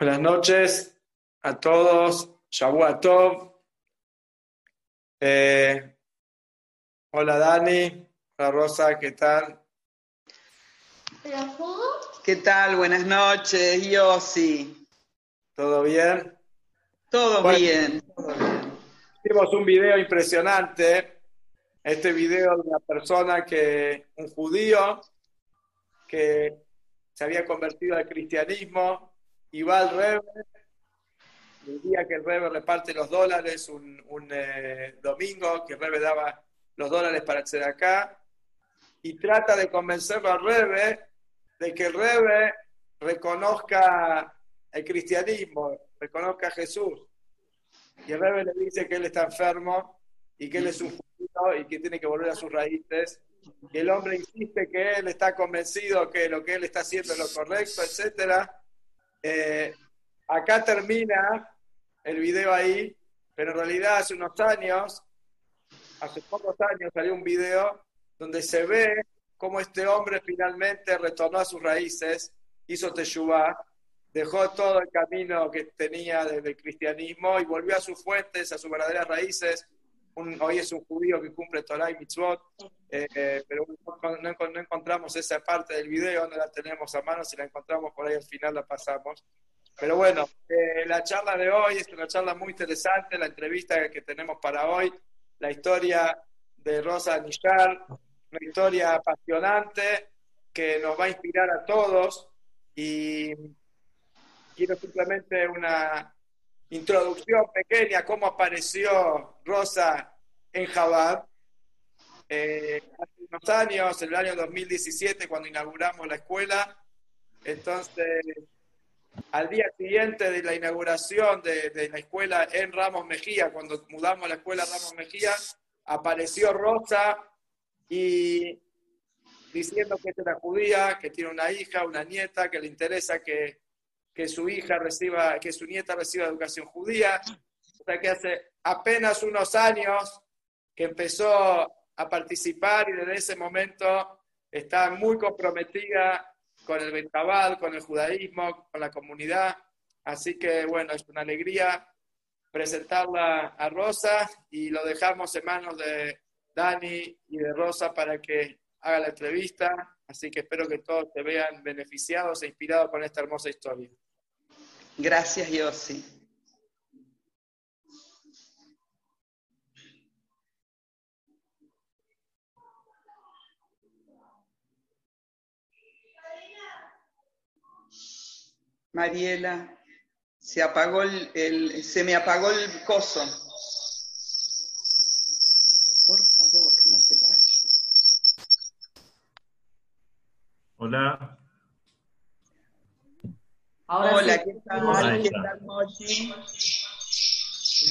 Buenas noches a todos. Shabu Tov. Eh, hola Dani. Hola Rosa, ¿qué tal? ¿Qué tal? Buenas noches, Yossi. ¿Todo bien? Todo bien. Hicimos un video impresionante. Este video de una persona que, un judío, que se había convertido al cristianismo y va al Rebe, el día que el Rebe reparte los dólares, un, eh, domingo que el Rebe daba los dólares para acceder acá, y trata de convencer al Rebe de que el Rebe reconozca el cristianismo, reconozca a Jesús. Y el Rebe le dice que él está enfermo y que él es un judío y que tiene que volver a sus raíces. Y el hombre insiste que él está convencido que lo que él está haciendo es lo correcto, etcétera eh, acá termina el video ahí, pero en realidad hace unos años, hace pocos años salió un video donde se ve cómo este hombre finalmente retornó a sus raíces, hizo Teshuvah, dejó todo el camino que tenía desde el cristianismo y volvió a sus fuentes, a sus verdaderas raíces. Hoy es un judío que cumple Torah y Mitzvot, eh, pero no, encontramos esa parte del video, no la tenemos a mano, si la encontramos por ahí al final la pasamos. Pero bueno, eh, la charla de hoy es una charla muy interesante, la entrevista que tenemos para hoy, la historia de Rosa Nishar, una historia apasionante que nos va a inspirar a todos y quiero simplemente una introducción pequeña, cómo apareció Rosa en Jabal. Eh, hace unos años, en el año 2017, cuando inauguramos la escuela. Entonces, al día siguiente de la inauguración de, la escuela en Ramos Mejía, cuando mudamos a la escuela Ramos Mejía, apareció Rosa y diciendo que es una judía, que tiene una hija, una nieta, que le interesa que, que su hija reciba, que su nieta reciba educación judía. Sea que hace apenas unos años que empezó a participar y desde ese momento está muy comprometida con el Bentabal, con el judaísmo, con la comunidad. Así que bueno, es una alegría presentarla a Rosa y lo dejamos en manos de Dani y de Rosa para que haga la entrevista. Así que espero que todos se vean beneficiados e inspirados con esta hermosa historia. Gracias, Yossi. Mariela, se apagó el, se me apagó el coso. Por favor, no te vayas. Hola. Hola, ¿qué tal? ¿Qué tal, Mochi?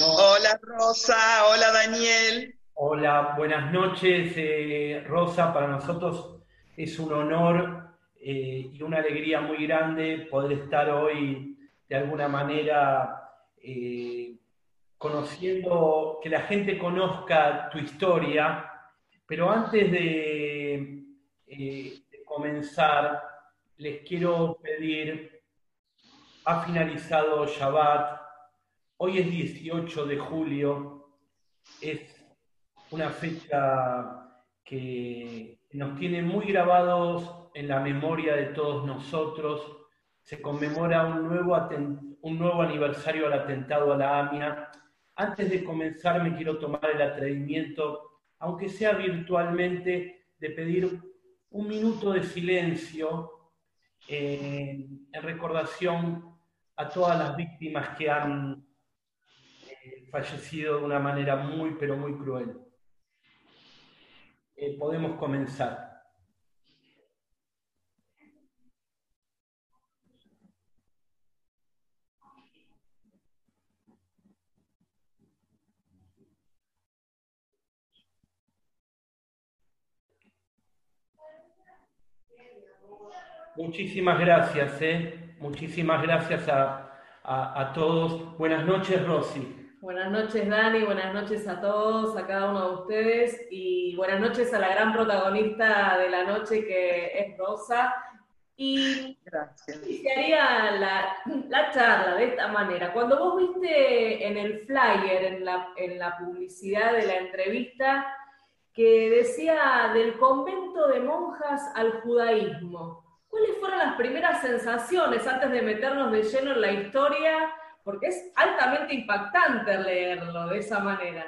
Hola, Rosa. Hola, Daniel. Hola, buenas noches, eh, Rosa. Para nosotros es un honor eh, y una alegría muy grande poder estar hoy de alguna manera eh, conociendo, que la gente conozca tu historia, pero antes de, eh, de comenzar, les quiero pedir, ha finalizado Shabbat, hoy es 18 de julio, es una fecha que nos tiene muy grabados en la memoria de todos nosotros. Se conmemora un nuevo, un nuevo aniversario al atentado a la AMIA. Antes de comenzar me quiero tomar el atrevimiento, aunque sea virtualmente, de pedir un minuto de silencio eh, en recordación a todas las víctimas que han eh, fallecido de una manera muy, pero muy cruel. Eh, podemos comenzar. Muchísimas gracias, ¿eh? Muchísimas gracias a, todos. Buenas noches, Rosy. Buenas noches, Dani. Buenas noches a todos, a cada uno de ustedes. Y buenas noches a la gran protagonista de la noche que es Rosa. Y, Gracias. haría la, la charla de esta manera. Cuando vos viste en el flyer, en la, en la publicidad de la entrevista, que decía del convento de monjas al judaísmo, ¿cuáles fueron las primeras sensaciones antes de meternos de lleno en la historia? Porque es altamente impactante leerlo de esa manera.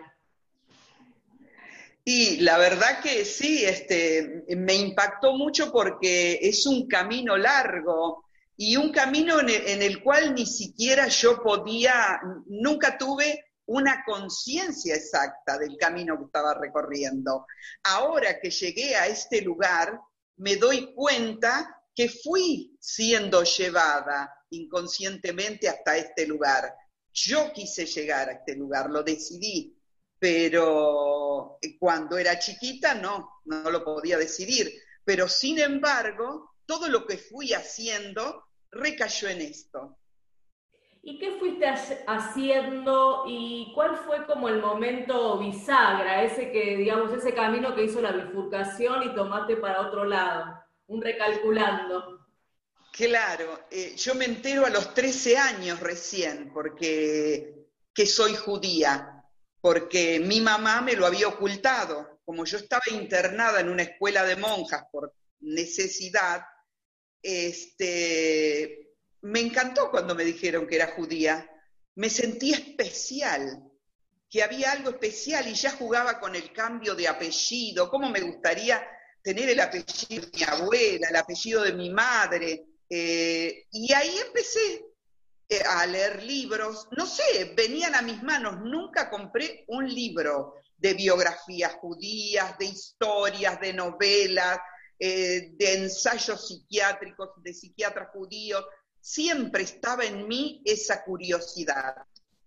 Y la verdad que sí, este, me impactó mucho porque es un camino largo y un camino en el, cual ni siquiera yo podía, nunca tuve una conciencia exacta del camino que estaba recorriendo. Ahora que llegué a este lugar, me doy cuenta que fui siendo llevada inconscientemente hasta este lugar. Yo quise llegar a este lugar, lo decidí, pero cuando era chiquita no, no lo podía decidir. Pero sin embargo, todo lo que fui haciendo recayó en esto. ¿Y qué fuiste haciendo y cuál fue como el momento bisagra, ese que, digamos, ese camino que hizo la bifurcación y tomaste para otro lado, un recalculando? Claro, eh, yo me entero a los 13 años recién, porque que soy judía porque mi mamá me lo había ocultado. Como yo estaba internada en una escuela de monjas por necesidad, este, me encantó cuando me dijeron que era judía. Me sentí especial, que había algo especial y ya jugaba con el cambio de apellido. ¿Cómo me gustaría tener el apellido de mi abuela, el apellido de mi madre? Eh, y ahí empecé eh, a leer libros, no sé, venían a mis manos, nunca compré un libro de biografías judías, de historias, de novelas, eh, de ensayos psiquiátricos, de psiquiatras judíos, siempre estaba en mí esa curiosidad,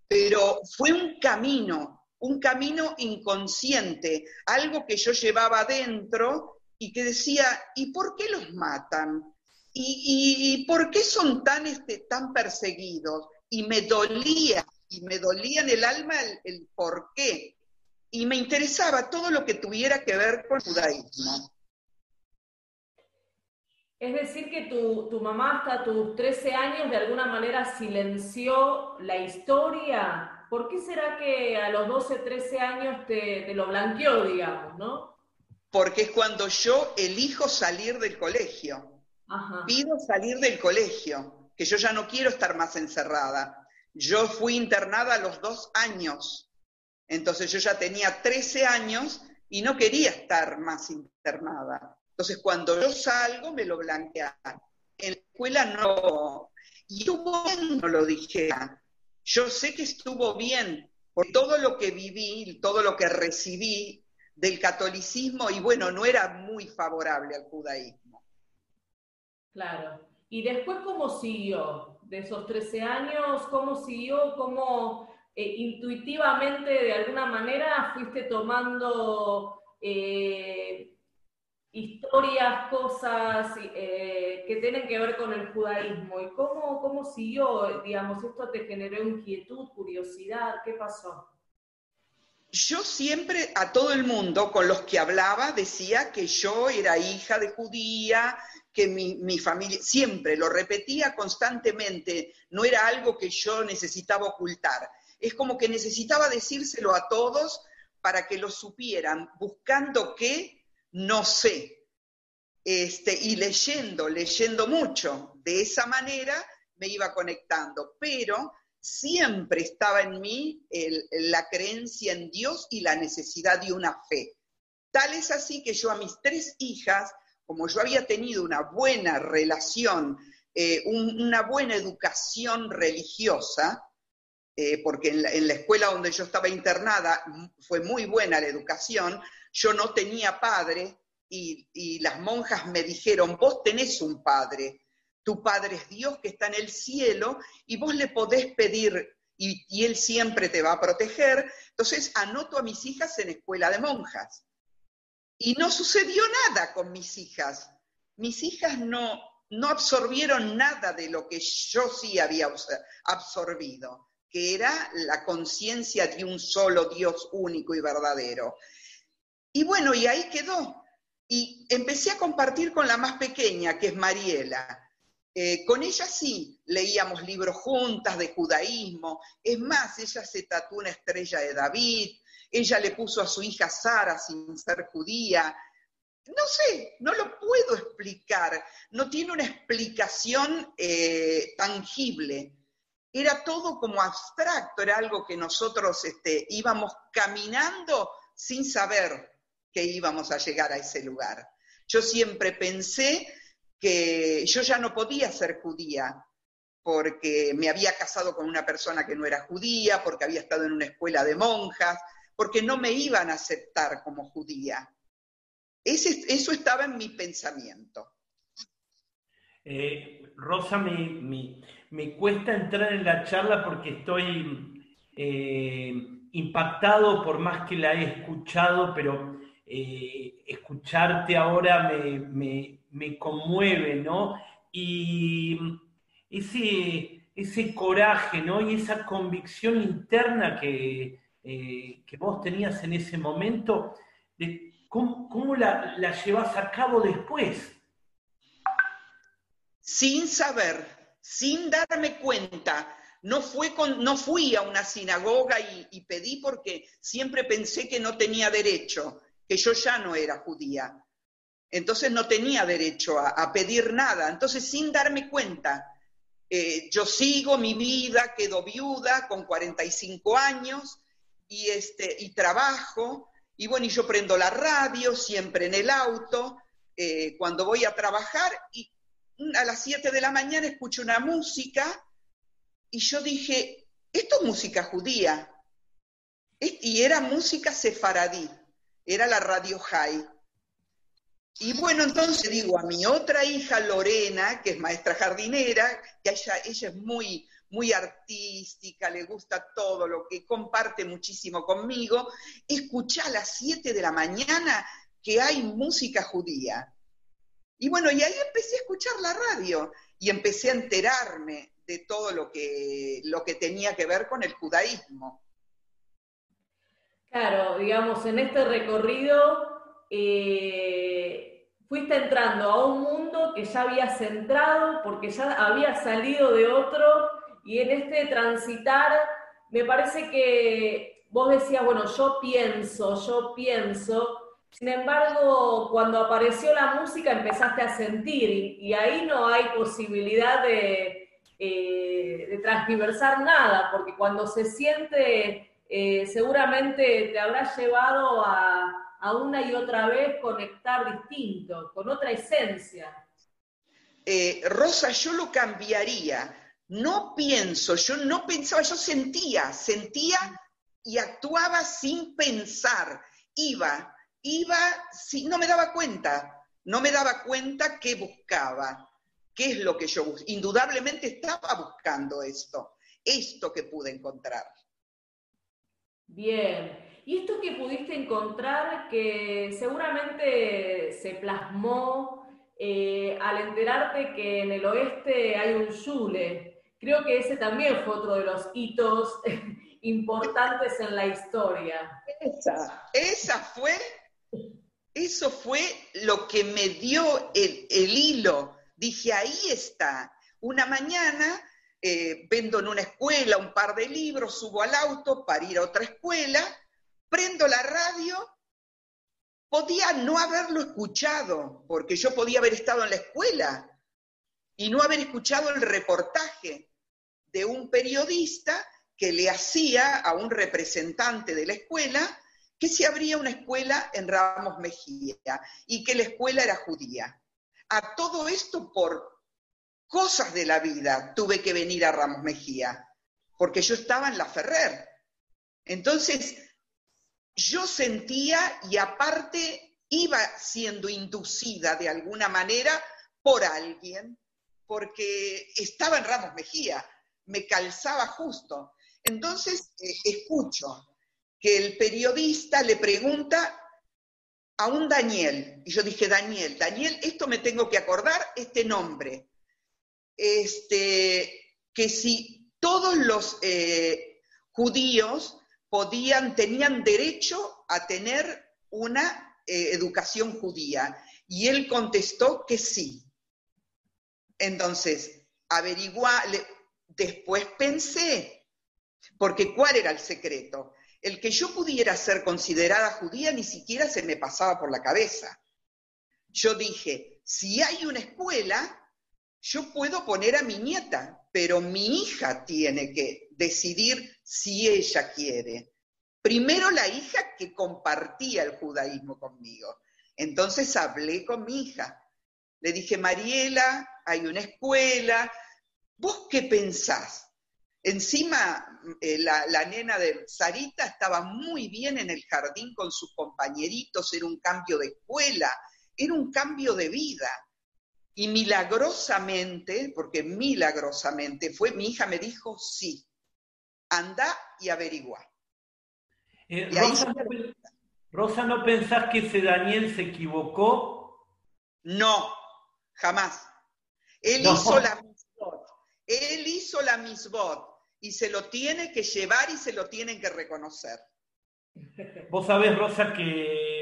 pero fue un camino, un camino inconsciente, algo que yo llevaba adentro y que decía, ¿y por qué los matan? ¿Y, por qué son tan, este, tan perseguidos? Y me dolía, y me dolía en el alma el, por qué. Y me interesaba todo lo que tuviera que ver con el judaísmo. Es decir, que tu, tu, mamá hasta tus 13 años de alguna manera silenció la historia. ¿Por qué será que a los 12, 13 años te, te lo blanqueó, digamos, no? Porque es cuando yo elijo salir del colegio. Pido salir del colegio, que yo ya no quiero estar más encerrada. Yo fui internada a los dos años, entonces yo ya tenía 13 años y no quería estar más internada. Entonces cuando yo salgo me lo blanquean. En la escuela no. Y estuvo bien, no lo dije. Yo sé que estuvo bien por todo lo que viví, todo lo que recibí del catolicismo y bueno, no era muy favorable al judaísmo. Claro. ¿Y después cómo siguió? De esos 13 años, ¿cómo siguió? ¿Cómo eh, intuitivamente, de alguna manera, fuiste tomando eh, historias, cosas eh, que tienen que ver con el judaísmo? ¿Y cómo, cómo siguió? Digamos, ¿esto te generó inquietud, curiosidad? ¿Qué pasó? Yo siempre a todo el mundo con los que hablaba decía que yo era hija de judía, que mi, familia, siempre lo repetía constantemente, no era algo que yo necesitaba ocultar. Es como que necesitaba decírselo a todos para que lo supieran, buscando qué, no sé. Este, y leyendo, leyendo mucho. De esa manera me iba conectando, pero siempre estaba en mí la creencia en Dios y la necesidad de una fe. Tal es así que yo a mis tres hijas como yo había tenido una buena relación, eh, una buena educación religiosa, eh, porque en la, escuela donde yo estaba internada fue muy buena la educación, yo no tenía padre y, las monjas me dijeron, vos tenés un padre, tu padre es Dios que está en el cielo y vos le podés pedir y, él siempre te va a proteger. Entonces anoto a mis hijas en escuela de monjas. Y no sucedió nada con mis hijas. Mis hijas no, no absorbieron nada de lo que yo sí había absorbido, que era la conciencia de un solo Dios único y verdadero. Y bueno, y ahí quedó. Y empecé a compartir con la más pequeña, que es Mariela. Eh, con ella sí, leíamos libros juntas de judaísmo. Es más, ella se tatuó una estrella de David, ella le puso a su hija Sara sin ser judía. No sé, no lo puedo explicar, no tiene una explicación eh, tangible. Era todo como abstracto, era algo que nosotros este, íbamos caminando sin saber que íbamos a llegar a ese lugar. Yo siempre pensé que yo ya no podía ser judía porque me había casado con una persona que no era judía, porque había estado en una escuela de monjas, porque no me iban a aceptar como judía. eso estaba en mi pensamiento. Eh, Rosa, me, cuesta entrar en la charla porque estoy eh, impactado por más que la he escuchado, pero eh, escucharte ahora me, conmueve, ¿no? Y ese, ese coraje, ¿no? Y esa convicción interna que, eh, que vos tenías en ese momento, de ¿cómo, la, la llevas a cabo después? Sin saber, sin darme cuenta, no, fue con, no fui a una sinagoga y, pedí porque siempre pensé que no tenía derecho, que yo ya no era judía. Entonces no tenía derecho a, pedir nada. Entonces, sin darme cuenta, eh, yo sigo mi vida, quedo viuda con 45 años, y, este, y trabajo, y bueno, y yo prendo la radio siempre en el auto, eh, cuando voy a trabajar, y a las 7 de la mañana escucho una música, y yo dije, esto es música judía, y era música sefaradí, era la radio High. Y bueno, entonces digo a mi otra hija Lorena, que es maestra jardinera, que ella, ella es muy, muy artística, le gusta todo lo que comparte muchísimo conmigo, escucha a las 7 de la mañana que hay música judía. Y bueno, y ahí empecé a escuchar la radio y empecé a enterarme de todo lo que, lo que tenía que ver con el judaísmo. Claro, digamos, en este recorrido eh, fuiste entrando a un mundo que ya había centrado porque ya había salido de otro y en este transitar, me parece que vos decías, bueno, yo pienso, yo pienso, sin embargo, cuando apareció la música empezaste a sentir y, ahí no hay posibilidad de, eh, transversar nada, porque cuando se siente, eh, seguramente te habrá llevado a, a, una y otra vez conectar distinto, con otra esencia. Eh, Rosa, yo lo cambiaría no pienso, yo no pensaba, yo sentía, sentía y actuaba sin pensar. Iba, iba, si, no me daba cuenta, no me daba cuenta qué buscaba, qué es lo que yo buscaba. Indudablemente estaba buscando esto, esto que pude encontrar. Bien. Y esto que pudiste encontrar, que seguramente se plasmó eh, al enterarte que en el oeste hay un Yule, Creo que ese también fue otro de los hitos importantes en la historia. Esa, esa fue, eso fue lo que me dio el, hilo. Dije, ahí está. Una mañana eh, vendo en una escuela un par de libros, subo al auto para ir a otra escuela, prendo la radio, podía no haberlo escuchado, porque yo podía haber estado en la escuela y no haber escuchado el reportaje de un periodista que le hacía a un representante de la escuela que se abría una escuela en Ramos Mejía y que la escuela era judía. A todo esto por cosas de la vida tuve que venir a Ramos Mejía, porque yo estaba en la Ferrer. Entonces, yo sentía y aparte iba siendo inducida de alguna manera por alguien, porque estaba en Ramos Mejía me calzaba justo. Entonces eh, escucho que el periodista le pregunta a un Daniel, y yo dije, Daniel, Daniel, esto me tengo que acordar, este nombre, este, que si todos los eh, judíos podían, tenían derecho a tener una eh, educación judía, y él contestó que sí. Entonces, averiguar, después pensé, porque ¿cuál era el secreto? El que yo pudiera ser considerada judía ni siquiera se me pasaba por la cabeza. Yo dije, si hay una escuela, yo puedo poner a mi nieta, pero mi hija tiene que decidir si ella quiere. Primero la hija que compartía el judaísmo conmigo. Entonces hablé con mi hija. Le dije, Mariela, hay una escuela, ¿vos qué pensás? Encima, eh, la, la, nena de Sarita estaba muy bien en el jardín con sus compañeritos, era un cambio de escuela, era un cambio de vida. Y milagrosamente, porque milagrosamente fue, mi hija me dijo, sí, anda y averigua. Eh, Rosa, ¿no pensás que ese Daniel se equivocó? No, jamás. Él hizo la misbot. Él hizo la misbot y se lo tiene que llevar y se lo tienen que reconocer. Vos sabés, Rosa, que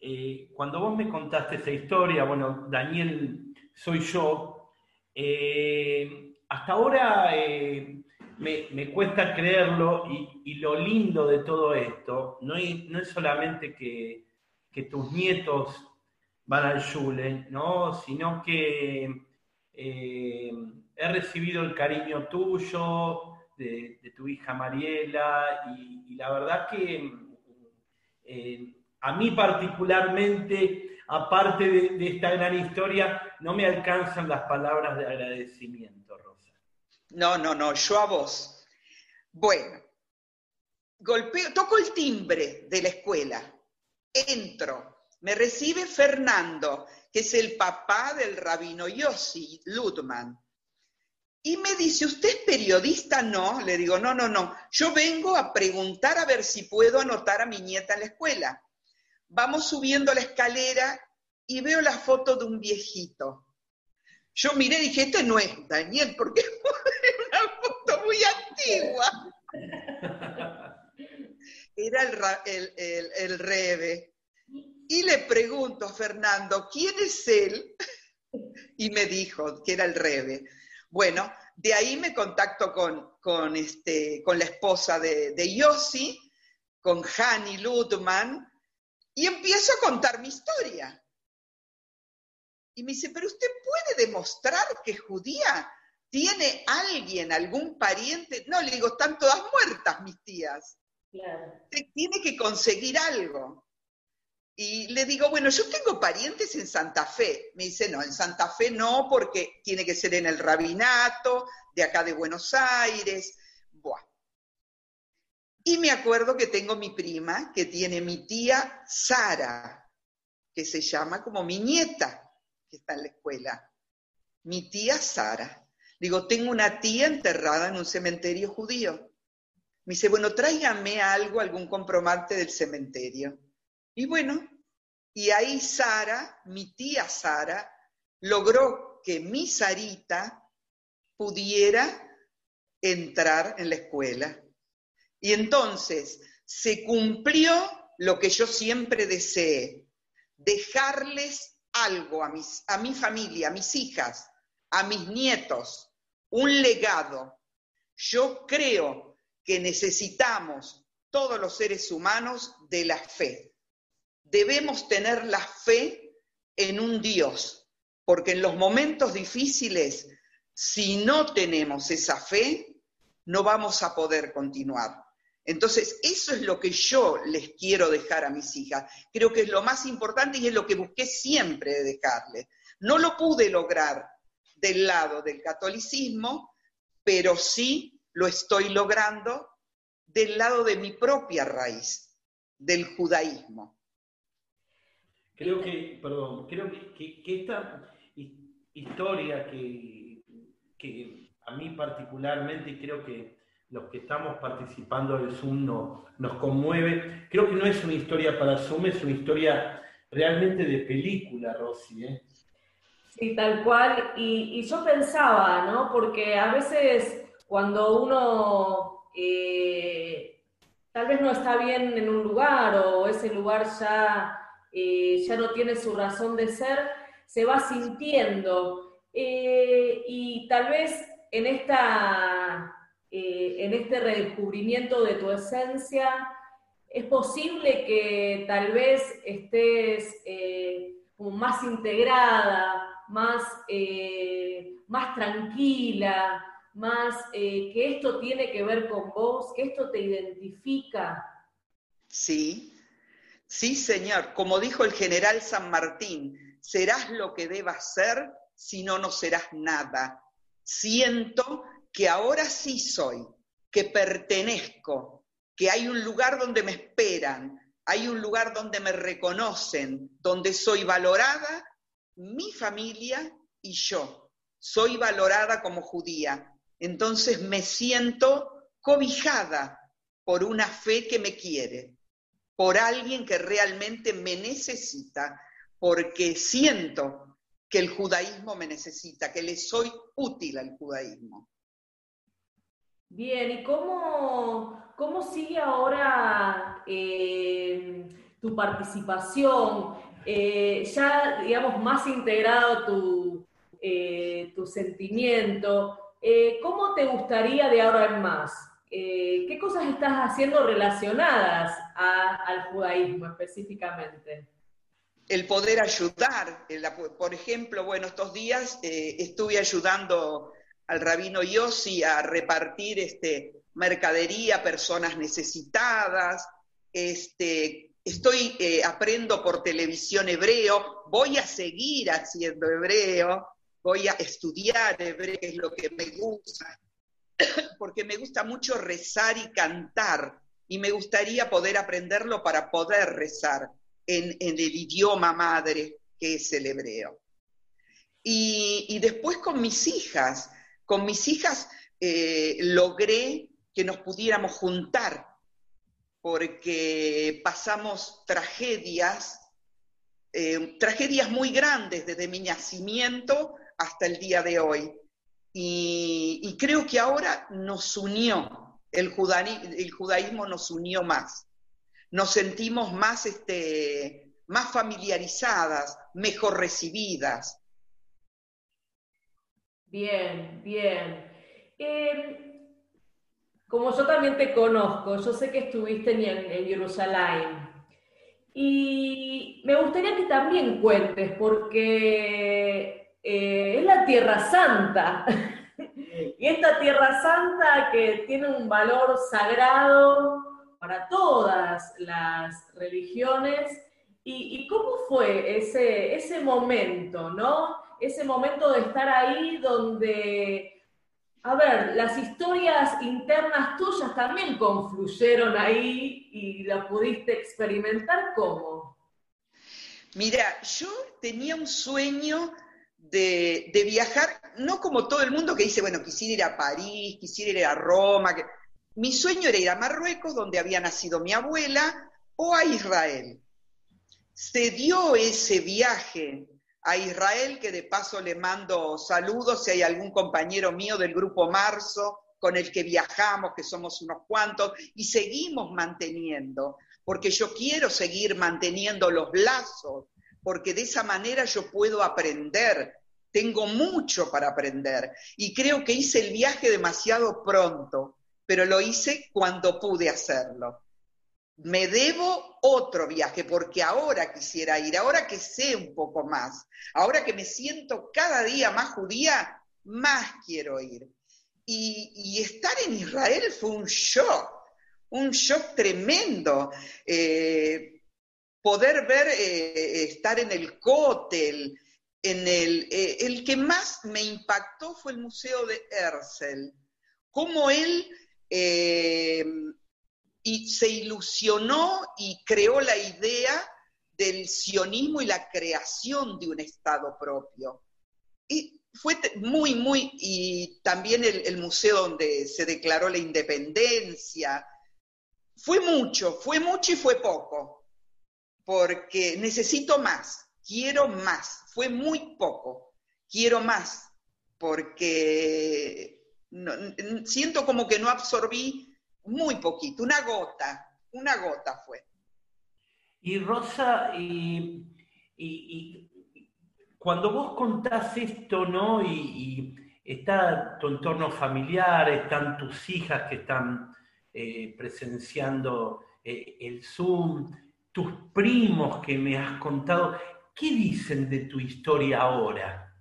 eh, cuando vos me contaste esa historia, bueno, Daniel soy yo, eh, hasta ahora eh, me, cuesta creerlo y, lo lindo de todo esto no es, solamente que, tus nietos van al Shule, ¿no? sino que he recibido el cariño tuyo, de, tu hija Mariela, y, la verdad que a mí particularmente, aparte de, esta gran historia, no me alcanzan las palabras de agradecimiento. No, no, no, yo a vos. Bueno, golpeo, toco el timbre de la escuela, entro, me recibe Fernando, que es el papá del rabino Yossi Ludman. Y me dice, ¿usted es periodista? No, le digo, no, no, no. Yo vengo a preguntar a ver si puedo anotar a mi nieta en la escuela. Vamos subiendo la escalera y veo la foto de un viejito. Yo miré y dije, este no es Daniel, porque es una foto muy antigua. Era el, el, el, Rebe. Y le pregunto a Fernando, ¿quién es él? Y me dijo que era el Rebe. Bueno, de ahí me contacto con, con, este, con la esposa de, de Yossi, con Hani Ludman, y empiezo a contar mi historia. Y me dice, pero usted puede demostrar que judía tiene alguien, algún pariente. No, le digo, están todas muertas mis tías. Claro. Tiene que conseguir algo. Y le digo, bueno, yo tengo parientes en Santa Fe. Me dice, no, en Santa Fe no, porque tiene que ser en el rabinato, de acá de Buenos Aires. Buah. Y me acuerdo que tengo mi prima, que tiene mi tía Sara, que se llama como mi nieta, que está en la escuela. Mi tía Sara. Digo, tengo una tía enterrada en un cementerio judío. Me dice, bueno, tráigame algo, algún compromante del cementerio. Y bueno, y ahí Sara, mi tía Sara, logró que mi Sarita pudiera entrar en la escuela. Y entonces se cumplió lo que yo siempre deseé, dejarles algo a, mis, a mi familia, a mis hijas, a mis nietos, un legado. Yo creo que necesitamos todos los seres humanos de la fe. Debemos tener la fe en un Dios, porque en los momentos difíciles, si no tenemos esa fe, no vamos a poder continuar. Entonces, eso es lo que yo les quiero dejar a mis hijas. Creo que es lo más importante y es lo que busqué siempre de dejarles. No lo pude lograr del lado del catolicismo, pero sí lo estoy logrando del lado de mi propia raíz, del judaísmo. Creo que, perdón, creo que, esta historia que, que a mí particularmente creo que los que estamos participando del Zoom nos conmueve. Creo que no es una historia para Zoom, es una historia realmente de película, Rosy. ¿eh? Sí, tal cual. Y, yo pensaba, ¿no? Porque a veces cuando uno eh, tal vez no está bien en un lugar o ese lugar ya, eh, ya no tiene su razón de ser, se va sintiendo Eh, y tal vez en, esta, en este redescubrimiento de tu esencia, es posible que tal vez estés más integrada, más, más tranquila, más que esto tiene que ver con vos, que esto te identifica. Sí, sí, señor. Como dijo el general San Martín, serás lo que debas ser, si no, no serás nada. Siento que ahora sí soy, que pertenezco, que hay un lugar donde me esperan, hay un lugar donde me reconocen, donde soy valorada, mi familia y yo. Soy valorada como judía. Entonces me siento cobijada por una fe que me quiere, por alguien que realmente me necesita, porque siento que el judaísmo me necesita, que le soy útil al judaísmo. Bien, ¿y cómo, cómo sigue ahora eh, tu participación? Eh, ya, digamos, más integrado tu, eh, tu sentimiento. ¿Cómo te gustaría de ahora en más? ¿Qué cosas estás haciendo relacionadas al judaísmo específicamente? el poder ayudar. Por ejemplo, bueno, estos días eh, estuve ayudando al rabino Yossi a repartir este, mercadería a personas necesitadas. Este, estoy, eh, aprendo por televisión hebreo, voy a seguir haciendo hebreo, voy a estudiar hebreo, que es lo que me gusta, porque me gusta mucho rezar y cantar, y me gustaría poder aprenderlo para poder rezar en, el idioma madre que es el hebreo. Y, después con mis hijas, con mis hijas eh, logré que nos pudiéramos juntar, porque pasamos tragedias, eh, tragedias muy grandes desde mi nacimiento hasta el día de hoy. Y, creo que ahora nos unió, el, judaísmo nos unió más nos sentimos más, este, más familiarizadas, mejor recibidas. Bien, bien. Em, como yo también te conozco, yo sé que estuviste en, en Jerusalén. Y me gustaría que también cuentes, porque eh, es la Tierra Santa. y esta Tierra Santa que tiene un valor sagrado, para todas las religiones. ¿Y, cómo fue ese, ese momento, no? Ese momento de estar ahí donde, a ver, las historias internas tuyas también confluyeron ahí y la pudiste experimentar cómo. Mira, yo tenía un sueño de, viajar, no como todo el mundo que dice, bueno, quisiera ir a París, quisiera ir a Roma, mi sueño era ir a Marruecos, donde había nacido mi abuela, o a Israel. Se dio ese viaje a Israel, que de paso le mando saludos si hay algún compañero mío del grupo Marzo con el que viajamos, que somos unos cuantos, y seguimos manteniendo, porque yo quiero seguir manteniendo los lazos, porque de esa manera yo puedo aprender, tengo mucho para aprender, y creo que hice el viaje demasiado pronto, pero lo hice cuando pude hacerlo. Me debo otro viaje porque ahora quisiera ir, ahora que sé un poco más, ahora que me siento cada día más judía, más quiero ir. Y, estar en Israel fue un shock, un shock tremendo. Eh, poder ver, eh, estar en el cótel, en el, eh, el que más me impactó fue el Museo de Herzl, cómo él eh, y se ilusionó y creó la idea del sionismo y la creación de un Estado propio. Y fue muy, muy, y también el, museo donde se declaró la independencia. Fue mucho, fue mucho y fue poco, porque necesito más, quiero más, fue muy poco, quiero más, porque siento como que no absorbí muy poquito, una gota, una gota fue. Y Rosa, cuando vos contás esto, ¿no? Y, está tu entorno familiar, están tus hijas que están eh, presenciando eh, el Zoom, tus primos que me has contado, ¿qué dicen de tu historia ahora?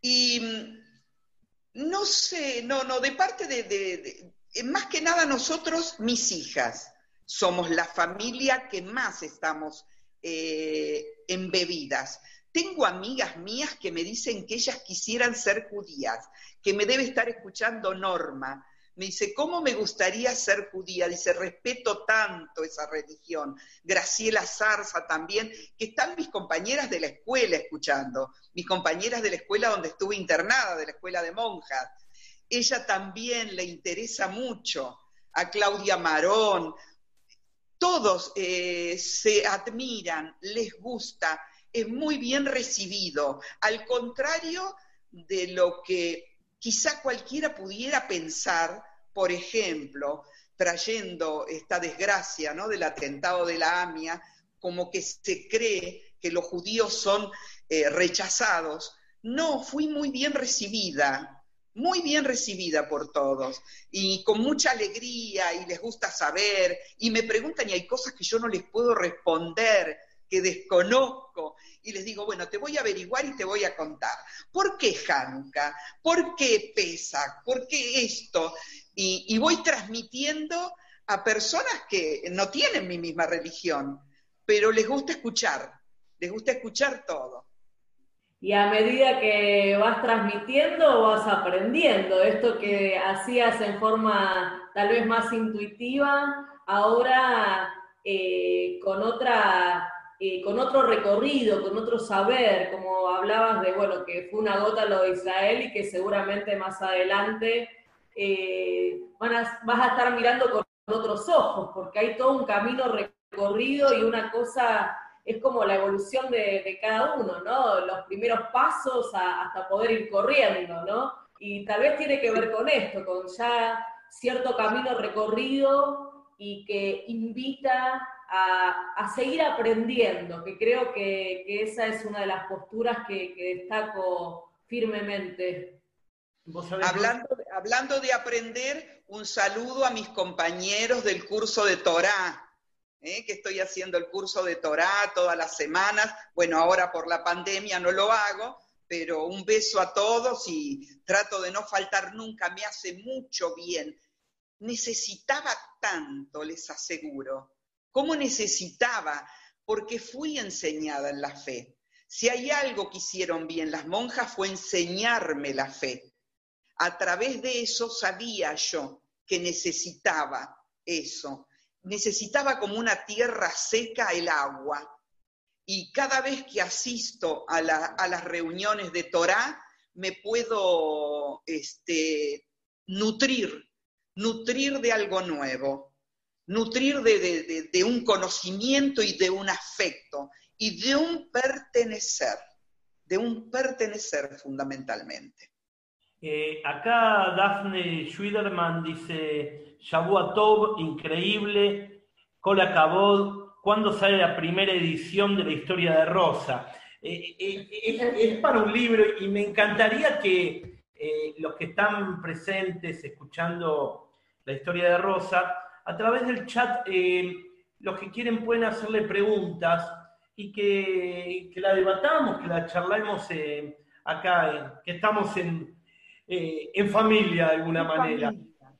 Y mm, no sé, no, no, de parte de, más que nada nosotros, mis hijas, somos la familia que más estamos eh, embebidas. Tengo amigas mías que me dicen que ellas quisieran ser judías, que me debe estar escuchando Norma, me dice, ¿cómo me gustaría ser judía? Dice, respeto tanto esa religión. Graciela Zarza también, que están mis compañeras de la escuela escuchando, mis compañeras de la escuela donde estuve internada, de la escuela de monjas. Ella también le interesa mucho, a Claudia Marón. Todos eh, se admiran, les gusta, es muy bien recibido, al contrario de lo que quizá cualquiera pudiera pensar, por ejemplo, trayendo esta desgracia ¿no? del atentado de la AMIA, como que se cree que los judíos son eh, rechazados. No, fui muy bien recibida, muy bien recibida por todos y con mucha alegría y les gusta saber y me preguntan y hay cosas que yo no les puedo responder, que desconozco y les digo, bueno, te voy a averiguar y te voy a contar. ¿Por qué Hanukkah? ¿Por qué Pesa? ¿Por qué esto? Y, voy transmitiendo a personas que no tienen mi misma religión, pero les gusta escuchar, les gusta escuchar todo. Y a medida que vas transmitiendo, vas aprendiendo. Esto que hacías en forma tal vez más intuitiva, ahora eh, con otra eh, con otro recorrido, con otro saber, como hablabas de, bueno, que fue una gota lo de Israel y que seguramente más adelante eh, vas a estar mirando con otros ojos, porque hay todo un camino recorrido y una cosa es como la evolución de, cada uno, ¿no? Los primeros pasos hasta poder ir corriendo, ¿no? Y tal vez tiene que ver con esto, con ya cierto camino recorrido y que invita a, seguir aprendiendo, que creo que, esa es una de las posturas que, destaco firmemente. Hablando, hablando de aprender, un saludo a mis compañeros del curso de Torá, ¿eh? que estoy haciendo el curso de Torá todas las semanas. Bueno, ahora por la pandemia no lo hago, pero un beso a todos y trato de no faltar nunca, me hace mucho bien. Necesitaba tanto, les aseguro cómo necesitaba, porque fui enseñada en la fe. Si hay algo que hicieron bien las monjas fue enseñarme la fe. A través de eso sabía yo que necesitaba eso. Necesitaba como una tierra seca el agua. Y cada vez que asisto a, las reuniones de Torah, me puedo este, nutrir, nutrir de algo nuevo nutrir de, un conocimiento y de un afecto y de un pertenecer, de un pertenecer fundamentalmente. Eh, acá Daphne Schwiderman dice, Shabuatov, increíble, Cola Cabot, ¿cuándo sale la primera edición de la historia de Rosa? Eh, eh, es, para un libro y me encantaría que los que están presentes escuchando la historia de Rosa a través del chat los que quieren pueden hacerle preguntas y que, la debatamos, que la charlemos acá, que estamos en, en familia de alguna manera.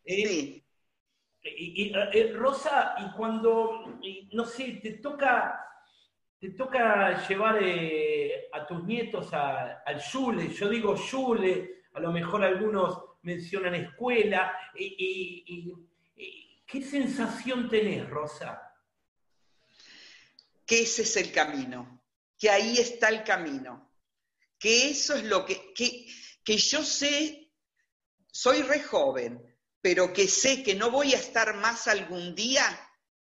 Y, Rosa, y cuando, no sé, te toca, te toca llevar a tus nietos al Yule, yo digo Yule, a lo mejor algunos mencionan escuela, y ¿Qué sensación tenés, Rosa? Que ese es el camino, que ahí está el camino, que eso es lo que, que, yo sé, soy re joven, pero que sé que no voy a estar más algún día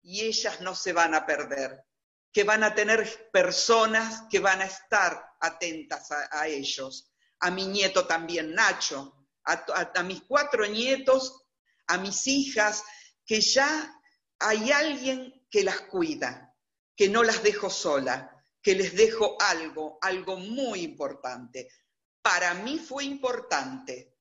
y ellas no se van a perder, que van a tener personas que van a estar atentas a, ellos, a mi nieto también, Nacho, a, mis cuatro nietos, a mis hijas, que ya hay alguien que las cuida, que no las dejo sola, que les dejo algo, algo muy importante. Para mí fue importante.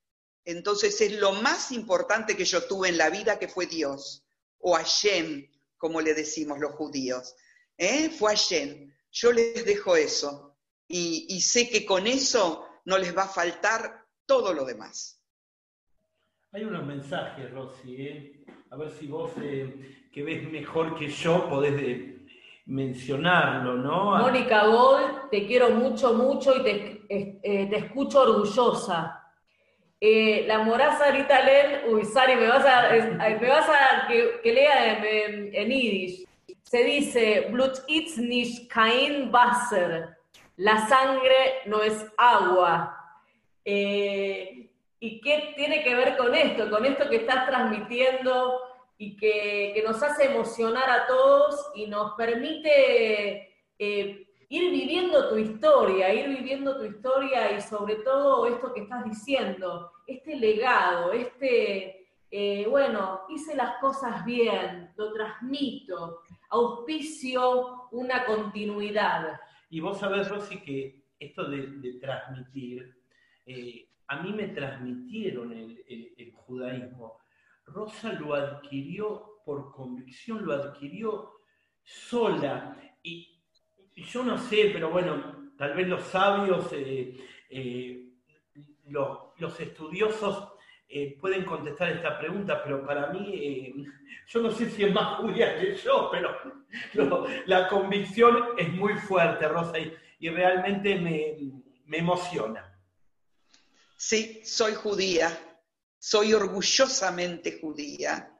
Entonces es lo más importante que yo tuve en la vida, que fue Dios, o Hashem, como le decimos los judíos. ¿Eh? Fue Hashem. Yo les dejo eso. Y, y sé que con eso no les va a faltar todo lo demás. Hay unos mensajes, Rosy, ¿eh? a ver si vos, eh, que ves mejor que yo, podés de, mencionarlo, ¿no? Mónica Gold, te quiero mucho, mucho y te, eh, te escucho orgullosa. Eh, la moraza ahorita leen, uy, Sari, me vas a, me vas a que, lea en, en. Se dice, Blut ist nicht kein Wasser. La sangre no es agua. Eh, ¿Y qué tiene que ver con esto? Con esto que estás transmitiendo y que, nos hace emocionar a todos y nos permite ir viviendo tu historia, ir viviendo tu historia y sobre todo esto que estás diciendo, este legado, este, eh, bueno, hice las cosas bien, lo transmito, auspicio una continuidad. Y vos sabés, Rosy, que esto de, transmitir, eh, a mí me transmitieron el judaísmo Rosa lo adquirió por convicción, lo adquirió sola. Y, yo no sé, pero bueno, tal vez los sabios, eh, eh, los, estudiosos eh, pueden contestar esta pregunta, pero para mí, yo no sé si es más judía que yo, pero la convicción es muy fuerte, Rosa, y, realmente me, me emociona. Sí, soy judía, soy orgullosamente judía.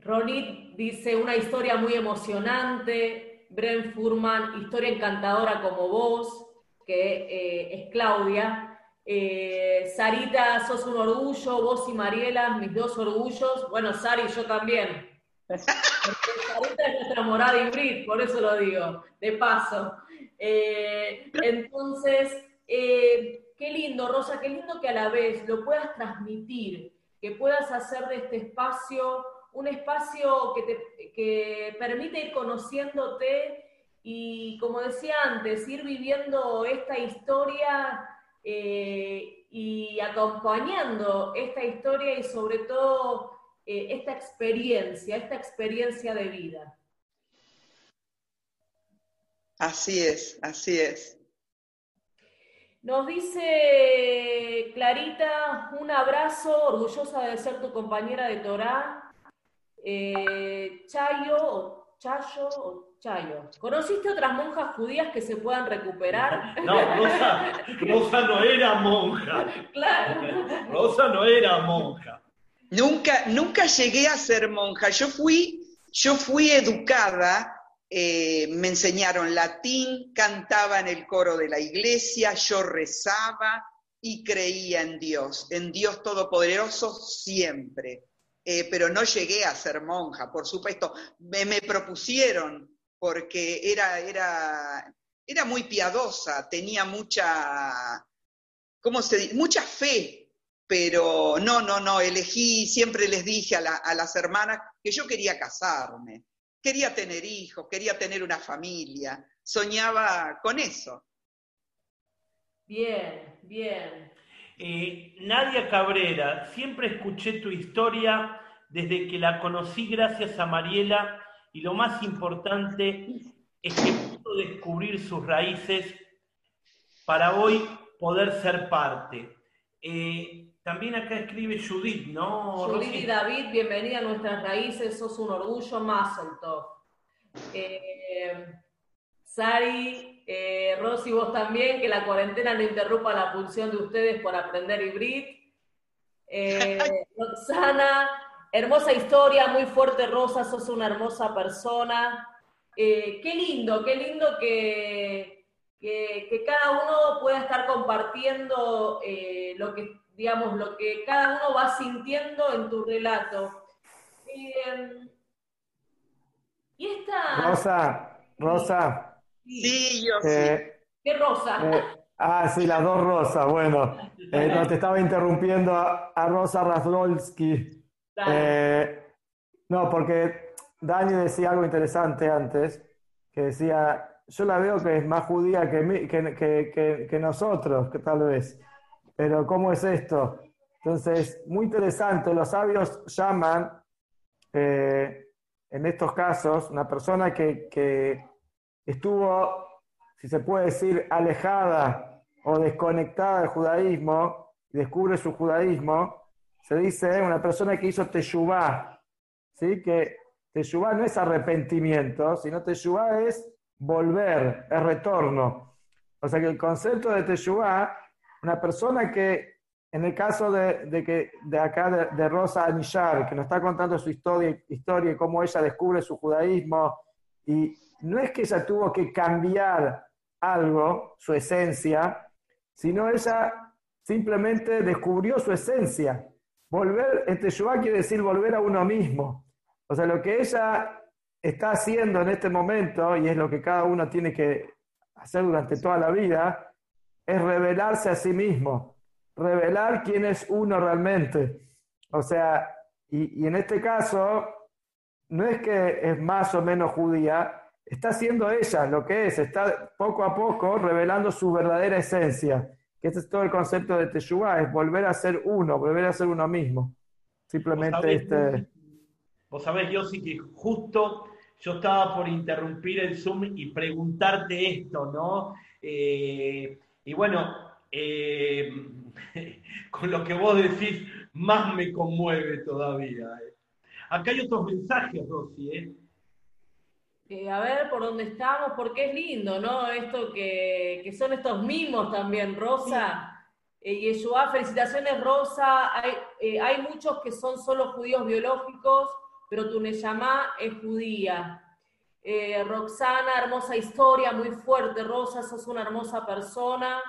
Ronit dice una historia muy emocionante. Bren Furman, historia encantadora como vos, que eh, es Claudia. Eh, Sarita, sos un orgullo, vos y Mariela, mis dos orgullos. Bueno, Sari, yo también. Sarita es nuestra morada y por eso lo digo, de paso. Eh, entonces, Qué lindo, Rosa, qué lindo que a la vez lo puedas transmitir, que puedas hacer de este espacio un espacio que te permite ir conociéndote y, como decía antes, ir viviendo esta historia eh, y acompañando esta historia y sobre todo eh, esta experiencia, esta experiencia de vida. Así es, así es. Nos dice Clarita, un abrazo, orgullosa de ser tu compañera de Torah. Eh, Chayo, o Chayo, o Chayo. ¿Conociste otras monjas judías que se puedan recuperar? No, Rosa, Rosa no era monja. Claro. Rosa no era monja. Nunca, nunca llegué a ser monja. Yo fui, yo fui educada eh, me enseñaron latín, cantaba en el coro de la iglesia, yo rezaba y creía en Dios, en Dios Todopoderoso siempre. Eh, pero no llegué a ser monja, por supuesto. Me, propusieron porque era, era, era muy piadosa, tenía mucha, ¿cómo se dice? Mucha fe, pero no, no, no, elegí, siempre les dije a las hermanas que yo quería casarme quería tener hijos, quería tener una familia, soñaba con eso. Bien, bien. Eh, Nadia Cabrera, siempre escuché tu historia desde que la conocí gracias a Mariela y lo más importante es que pudo descubrir sus raíces para hoy poder ser parte. Eh, también acá escribe Judith, ¿no? Judith y David, bienvenida a nuestras raíces, sos un orgullo más, eh, Sari, eh, Rosy, vos también, que la cuarentena no interrumpa la función de ustedes por aprender hibrid. Eh, Roxana, hermosa historia, muy fuerte, Rosa, sos una hermosa persona. Eh, qué lindo, qué lindo que, que, cada uno pueda estar compartiendo lo que digamos, lo que cada uno va sintiendo en tu relato. Y esta... Rosa, Rosa. Sí, yo eh, ¿Qué Rosa? Eh, ah, sí, las dos Rosas, bueno. Eh, no, te estaba interrumpiendo a, Rosa Razlowski. no, porque Dani decía algo interesante antes, que decía yo la veo que es más judía que, que, que, nosotros, que tal vez. Pero ¿cómo es esto? Entonces, muy interesante, los sabios llaman, en estos casos, una persona que, que estuvo, si se puede decir, alejada o desconectada del judaísmo, descubre su judaísmo, se dice una persona que hizo teshuvah, ¿sí? que teshuvah no es arrepentimiento, sino teshuvah es volver, es retorno. O sea que el concepto de teshuvah, una persona que, en el caso de, que, de acá de, Rosa Anishar, que nos está contando su historia, historia y cómo ella descubre su judaísmo, y no es que ella tuvo que cambiar algo, su esencia, sino ella simplemente descubrió su esencia. Volver, en Teshuvah quiere decir volver a uno mismo. O sea, lo que ella está haciendo en este momento, y es lo que cada uno tiene que hacer durante toda la vida, es revelarse a sí mismo, revelar quién es uno realmente. O sea, y, en este caso, no es que es más o menos judía, está siendo ella lo que es, está poco a poco revelando su verdadera esencia, que ese es todo el concepto de Teshuvah, es volver a ser uno, volver a ser uno mismo. Simplemente este... Vos sabés, Yossi, que justo yo estaba por interrumpir el Zoom y preguntarte esto, ¿no? Eh, y bueno, eh, con lo que vos decís, más me conmueve todavía. Eh. Acá hay otros mensajes, Rosy, ¿eh? a ver por dónde estamos, porque es lindo, ¿no? Esto que, son estos mismos también, Rosa. y Yeshua, felicitaciones, Rosa. Hay, hay muchos que son solo judíos biológicos pero tu Neyamá es judía. Eh, Roxana, hermosa historia, muy fuerte. Rosa, sos una hermosa persona.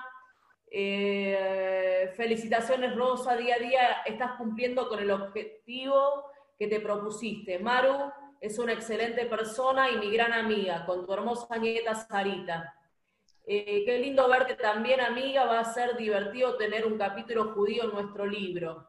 Eh, felicitaciones, Rosa, día a día estás cumpliendo con el objetivo que te propusiste. Maru es una excelente persona y mi gran amiga, con tu hermosa nieta Sarita. Eh, qué lindo verte también, amiga. Va a ser divertido tener un capítulo judío en nuestro libro.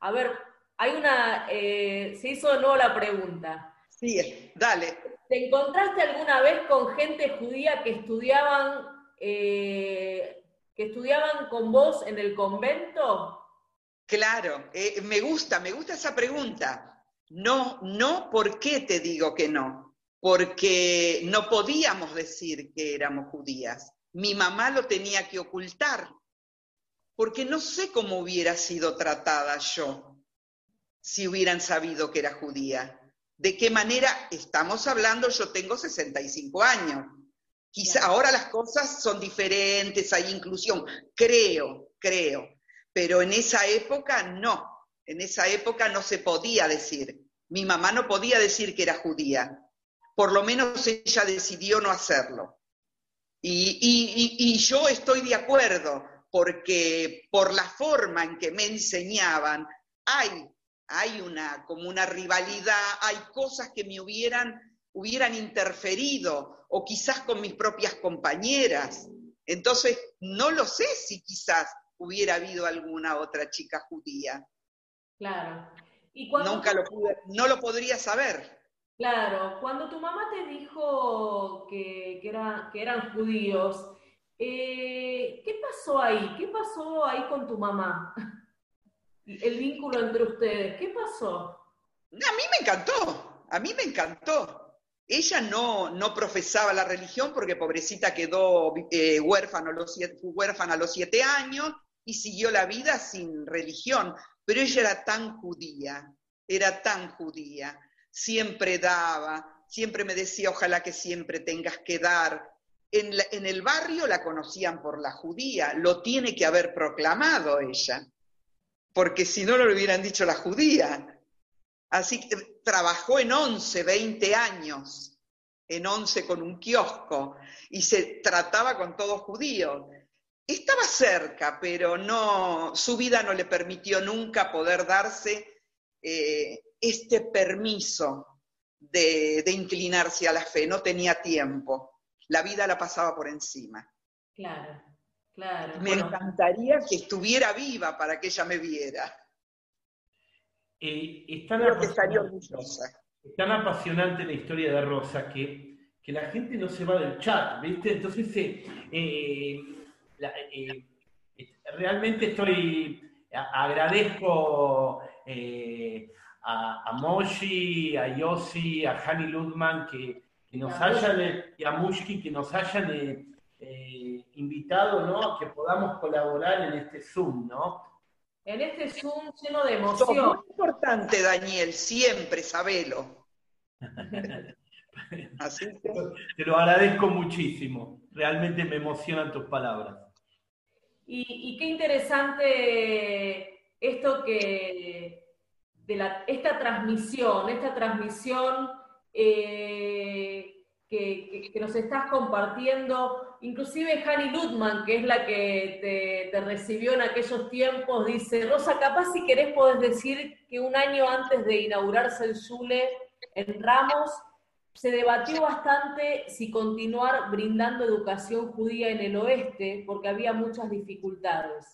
A ver, hay una, eh, se hizo de nuevo la pregunta. Sí, dale. ¿Te encontraste alguna vez con gente judía que estudiaban, eh, que estudiaban con vos en el convento? Claro, eh, me gusta, me gusta esa pregunta. No, no, ¿por qué te digo que no? Porque no podíamos decir que éramos judías. Mi mamá lo tenía que ocultar porque no sé cómo hubiera sido tratada yo si hubieran sabido que era judía. ¿De qué manera estamos hablando? Yo tengo 65 años. Quizá ahora las cosas son diferentes, hay inclusión, creo, creo, pero en esa época no, en esa época no se podía decir. Mi mamá no podía decir que era judía, por lo menos ella decidió no hacerlo. Y, y yo estoy de acuerdo, porque por la forma en que me enseñaban, hay, hay una, como una rivalidad, hay cosas que me hubieran, hubieran interferido, o quizás con mis propias compañeras. Entonces, no lo sé si quizás hubiera habido alguna otra chica judía. Claro. ¿Y Nunca lo pude, no lo podría saber. Claro, cuando tu mamá te dijo que, que, que eran judíos, eh, ¿Qué pasó ahí? ¿Qué pasó ahí con tu mamá? El vínculo entre ustedes, ¿qué pasó? A mí me encantó, a mí me encantó. Ella no, no profesaba la religión porque pobrecita quedó eh, los, huérfana a los siete años y siguió la vida sin religión, pero ella era tan judía, era tan judía, siempre daba, siempre me decía, ojalá que siempre tengas que dar, en, el barrio la conocían por la judía, lo tiene que haber proclamado ella, porque si no, no lo hubieran dicho la judía. Así que trabajó en 11, 20 años, en 11 con un kiosco, y se trataba con todos judíos. Estaba cerca, pero no, su vida no le permitió nunca poder darse eh, este permiso de inclinarse a la fe, no tenía tiempo la vida la pasaba por encima. Claro, claro. Me encantaría que estuviera viva para que ella me viera. Eh, están, armando, estaría orgullosa. tan apasionante la historia de Rosa que, que la gente no se va del chat, ¿viste? Entonces, eh, eh, eh, realmente estoy, agradezco a, a Moshi, a Yossi, a Hani Ludman que, nos hayan, y a Mushki que nos hayan invitado, ¿no? A que podamos colaborar en este Zoom, ¿no? En este Zoom lleno de emoción. Muy importante, Daniel, siempre, sabelo. Así Te lo agradezco muchísimo. Realmente me emocionan tus palabras. Y, qué interesante esto que de la, esta transmisión, esta transmisión eh, que, nos estás compartiendo. Inclusive Hani Ludman, que es la que te, recibió en aquellos tiempos, dice, Rosa, capaz si querés podés decir que un año antes de inaugurarse el Zule en Ramos, se debatió bastante si continuar brindando educación judía en el oeste, porque había muchas dificultades.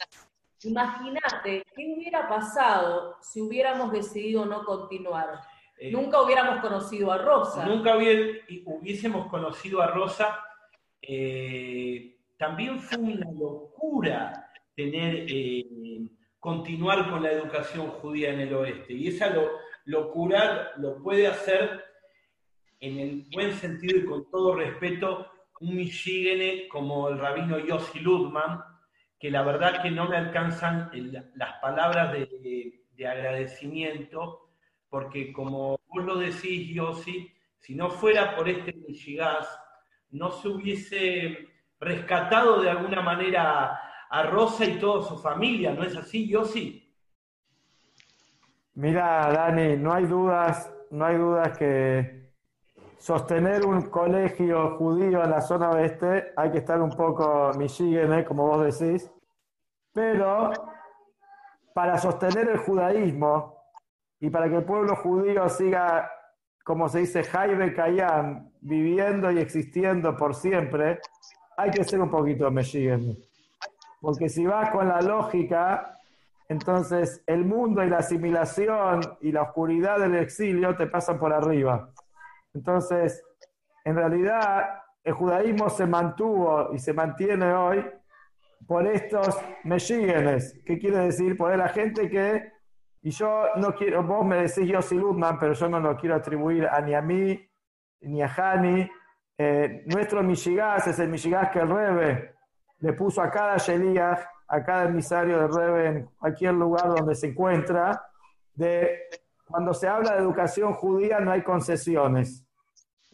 Imagínate qué hubiera pasado si hubiéramos decidido no continuar. Eh, nunca hubiéramos conocido a Rosa. Nunca hubiésemos conocido a Rosa. Eh, también fue una locura tener, eh, continuar con la educación judía en el oeste. Y esa locura lo puede hacer en el buen sentido y con todo respeto un Michigene como el rabino Yossi Ludman, que la verdad que no me alcanzan las palabras de, de agradecimiento porque como vos lo decís, Yossi, si no fuera por este Michigas, no se hubiese rescatado de alguna manera a Rosa y toda su familia, ¿no es así, Yossi? Mira, Dani, no hay dudas, no hay dudas que sostener un colegio judío en la zona oeste hay que estar un poco Michigan, ¿eh? como vos decís, pero para sostener el judaísmo y para que el pueblo judío siga, como se dice, Jaibe Kayam, viviendo y existiendo por siempre, hay que ser un poquito Meshigen. Porque si vas con la lógica, entonces el mundo y la asimilación y la oscuridad del exilio te pasan por arriba. Entonces, en realidad, el judaísmo se mantuvo y se mantiene hoy por estos Meshigenes. ¿Qué quiere decir? Por la gente que y yo no quiero, vos me decís Yossi Ludman, pero yo no lo quiero atribuir a, ni a mí ni a Hani. Eh, nuestro Michigás es el Michigás que el Rebe le puso a cada Sheliach, a cada emisario del Rebe en cualquier lugar donde se encuentra, de cuando se habla de educación judía no hay concesiones.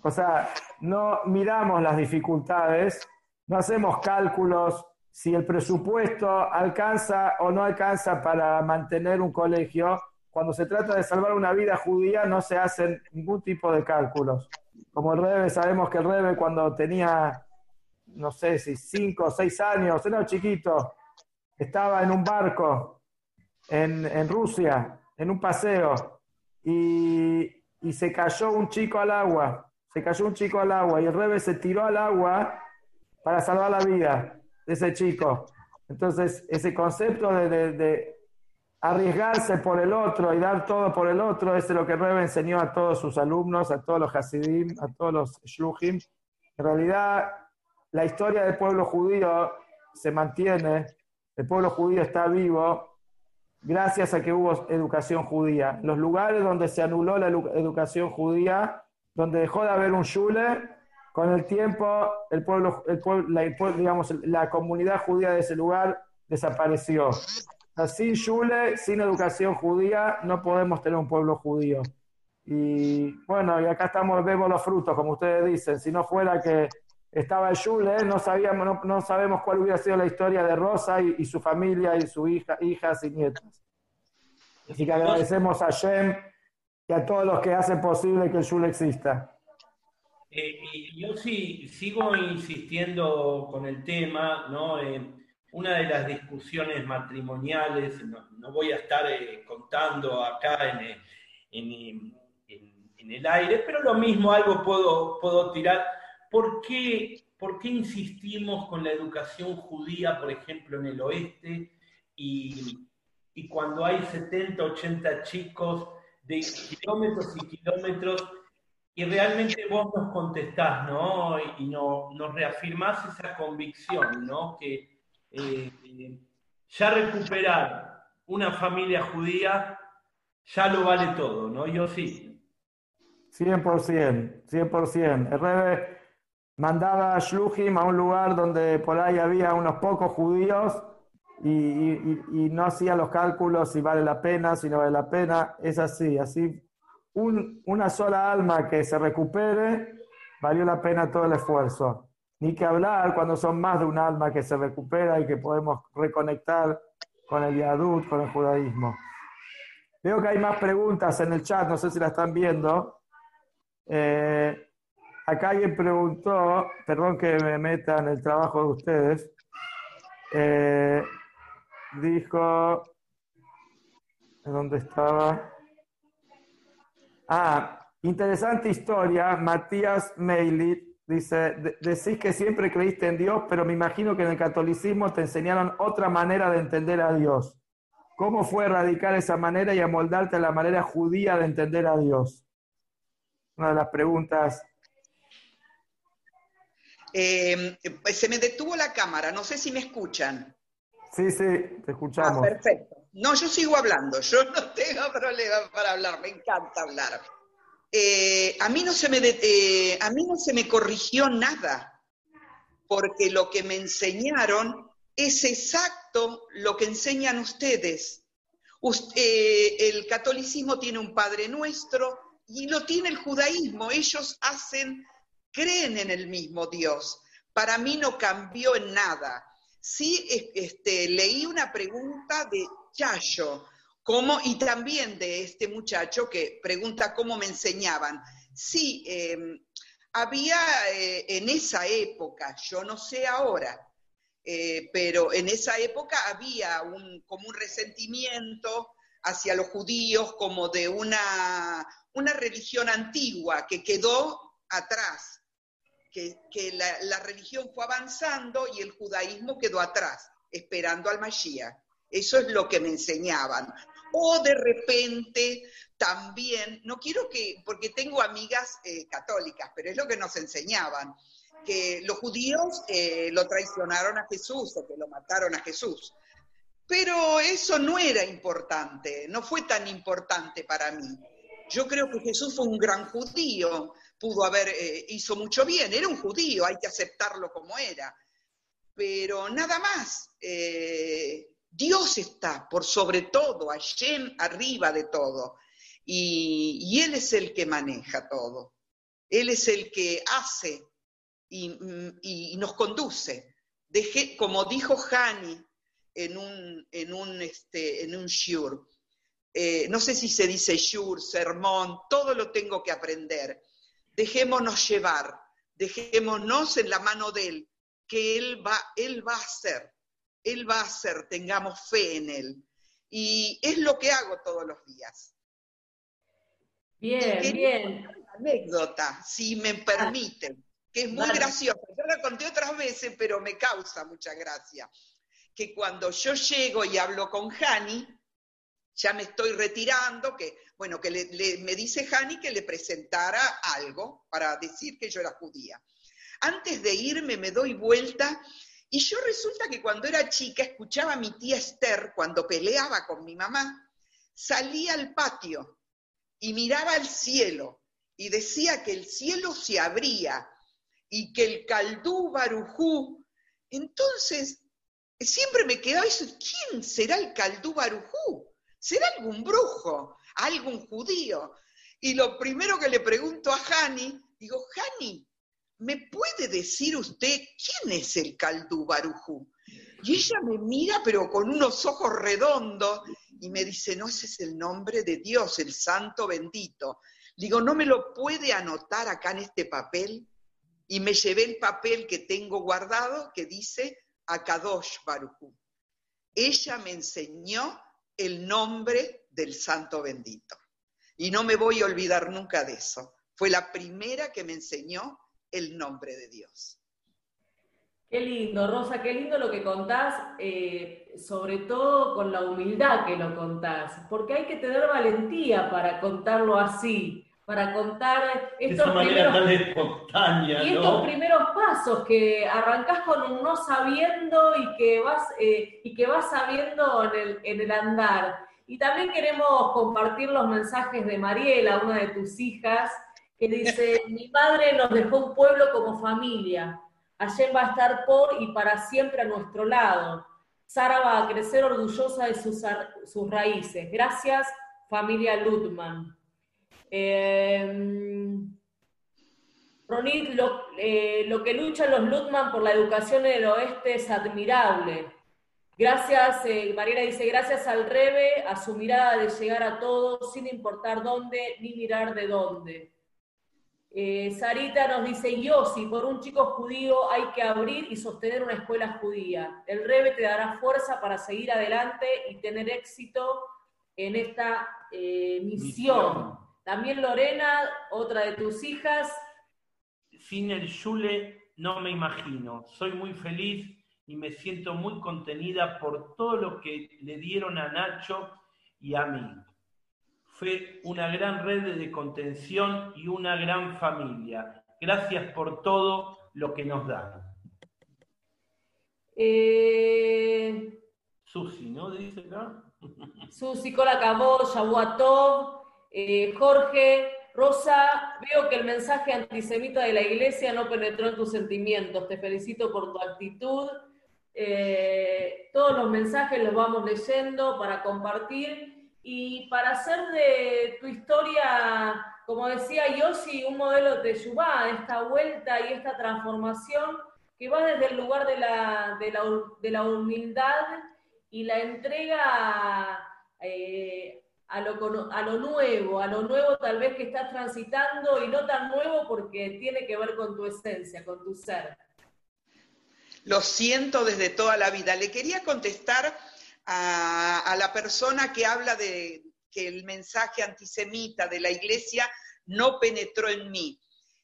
O sea, no miramos las dificultades, no hacemos cálculos si el presupuesto alcanza o no alcanza para mantener un colegio, cuando se trata de salvar una vida judía no se hacen ningún tipo de cálculos. Como el Rebe, sabemos que el Rebe cuando tenía, no sé si cinco o seis años, era chiquito, estaba en un barco en, Rusia, en un paseo, y se cayó un chico al agua, se cayó un chico al agua, y el Rebe se tiró al agua para salvar la vida ese chico. Entonces, ese concepto de, arriesgarse por el otro y dar todo por el otro es lo que Rebe enseñó a todos sus alumnos, a todos los Hasidim, a todos los Shluchim. En realidad, la historia del pueblo judío se mantiene, el pueblo judío está vivo gracias a que hubo educación judía. Los lugares donde se anuló la educación judía, donde dejó de haber un shule, con el tiempo, el pueblo, el la, digamos, la comunidad judía de ese lugar desapareció. Sin Shule, sin educación judía, no podemos tener un pueblo judío. Y bueno, y acá estamos, vemos los frutos, como ustedes dicen. Si no fuera que estaba el Shule, no, sabíamos, no, sabemos cuál hubiera sido la historia de Rosa y, su familia y sus hija, hijas y nietas. Así que agradecemos a Shem y a todos los que hacen posible que el Shule exista. Eh, yo sí sigo insistiendo con el tema, ¿no? una de las discusiones matrimoniales, no, voy a estar eh, contando acá en, en, el aire, pero lo mismo algo puedo, puedo tirar. ¿Por qué, ¿Por qué insistimos con la educación judía, por ejemplo, en el oeste, y, y cuando hay 70, 80 chicos de kilómetros y kilómetros y realmente vos nos contestás, ¿no? Y no, nos reafirmás esa convicción, ¿no? Que eh, ya recuperar una familia judía ya lo vale todo, ¿no? Yo sí. 100%, 100%. El Rebe mandaba a Shluchim a un lugar donde por ahí había unos pocos judíos y, no hacía los cálculos si vale la pena, si no vale la pena. Es así, así. una sola alma que se recupere, valió la pena todo el esfuerzo. Ni que hablar cuando son más de un alma que se recupera y que podemos reconectar con el Yadut, con el judaísmo. Veo que hay más preguntas en el chat, no sé si la están viendo. Eh, acá alguien preguntó, perdón que me meta en el trabajo de ustedes, eh, dijo, ¿dónde estaba? Ah, interesante historia, Matías Meilit dice, decís que siempre creíste en Dios, pero me imagino que en el catolicismo te enseñaron otra manera de entender a Dios. ¿Cómo fue erradicar esa manera y amoldarte a la manera judía de entender a Dios? Una de las preguntas. Eh, se me detuvo la cámara, no sé si me escuchan. Sí, sí, te escuchamos. Ah, perfecto. No, yo sigo hablando, yo no tengo problema para hablar, me encanta hablar. Eh, a, mí no se me eh, a mí no se me corrigió nada, porque lo que me enseñaron es exacto lo que enseñan ustedes. Eh, el catolicismo tiene un Padre Nuestro y lo tiene el judaísmo. Ellos hacen, creen en el mismo Dios. Para mí no cambió en nada. Sí, este, leí una pregunta de Chayo, ¿cómo, y también de este muchacho que pregunta cómo me enseñaban. Sí, em, había eh, en esa época, yo no sé ahora, eh, pero en esa época había un, como un resentimiento hacia los judíos como de una, una religión antigua que quedó atrás, que, la, religión fue avanzando y el judaísmo quedó atrás, esperando al Mashiach. Eso es lo que me enseñaban. O de repente también, no quiero que, porque tengo amigas eh, católicas, pero es lo que nos enseñaban que los judíos eh, lo traicionaron a Jesús o que lo mataron a Jesús. Pero eso no era importante, no fue tan importante para mí. Yo creo que Jesús fue un gran judío, pudo haber, eh, hizo mucho bien, era un judío, hay que aceptarlo como era. Pero nada más, eh, Dios está por sobre todo, Hashem arriba de todo. y Él es el que maneja todo. Él es el que hace y, nos conduce. Como dijo Hani en un, en un, este, en un eh, no sé si se dice shur, sermón, todo lo tengo que aprender. Dejémonos llevar, dejémonos en la mano de Él, que Él va, Él va a hacer, Él va a hacer, tengamos fe en Él. Y es lo que hago todos los días. Bien, bien. Anécdota, si me permiten que es muy graciosa. Yo la conté otras veces, pero me causa mucha gracia. Que cuando yo llego y hablo con Hani, ya me estoy retirando, que, bueno, que me dice Hani que le presentara algo para decir que yo era judía. Antes de irme me doy vuelta y yo resulta que cuando era chica escuchaba a mi tía Esther, cuando peleaba con mi mamá, salía al patio y miraba al cielo y decía que el cielo se abría y que el Caldú Barujú. Entonces, siempre me quedaba eso, ¿quién será el Caldú Barujú? ¿Será algún brujo? ¿Algún judío? Y lo primero que le pregunto a Hani, digo, Hani, ¿me puede decir usted quién es el Caldú Barujú? Y ella me mira, pero con unos ojos redondos, y me dice, no, ese es el nombre de Dios, el santo bendito. Digo, ¿no me lo puede anotar acá en este papel? y me llevé el papel que tengo guardado que dice Akadosh Baruchu. Ella me enseñó el nombre del santo bendito. Y no me voy a olvidar nunca de eso. Fue la primera que me enseñó el nombre de Dios. Qué lindo, Rosa, qué lindo lo que contás, eh, sobre todo con la humildad que lo contás, porque hay que tener valentía para contarlo así, para contar estos primeros, y estos primeros pasos que arrancás con un no sabiendo y que vas, eh, y que vas sabiendo en el, en el andar. Y también queremos compartir los mensajes de Mariela, una de tus hijas, que dice, mi madre nos dejó un pueblo como familia. Ayer va a estar por y para siempre a nuestro lado. Sara va a crecer orgullosa de sus, sus raíces. Gracias, familia Lutman. Eh, Ronit, lo, que luchan los Lutman por la educación en el oeste es admirable. Gracias, eh, dice, gracias al Rebe, a su mirada de llegar a todos sin importar dónde ni mirar de dónde. Eh, Sarita nos dice, yo, si por un chico judío hay que abrir y sostener una escuela judía. El Rebe te dará fuerza para seguir adelante y tener éxito en esta eh, misión. También Lorena, otra de tus hijas. Sin el Yule no me imagino. Soy muy feliz y me siento muy contenida por todo lo que le dieron a Nacho y a mí. Fue una gran red de contención y una gran familia. Gracias por todo lo que nos dan. Eh... Susi, ¿no? Dice acá. Susi, Cola Cabó, Yabuatov, eh, Jorge, Rosa, veo que el mensaje antisemita de la iglesia no penetró en tus sentimientos. Te felicito por tu actitud. Eh, todos los mensajes los vamos leyendo para compartir y para hacer de tu historia, como decía Yossi, un modelo de Yubá, esta vuelta y esta transformación que va desde el lugar de la, de la, humildad y la entrega eh, a, lo, a lo nuevo, a lo nuevo tal vez que estás transitando y no tan nuevo porque tiene que ver con tu esencia, con tu ser. Lo siento desde toda la vida. Le quería contestar a, la persona que habla de que el mensaje antisemita de la iglesia no penetró en mí.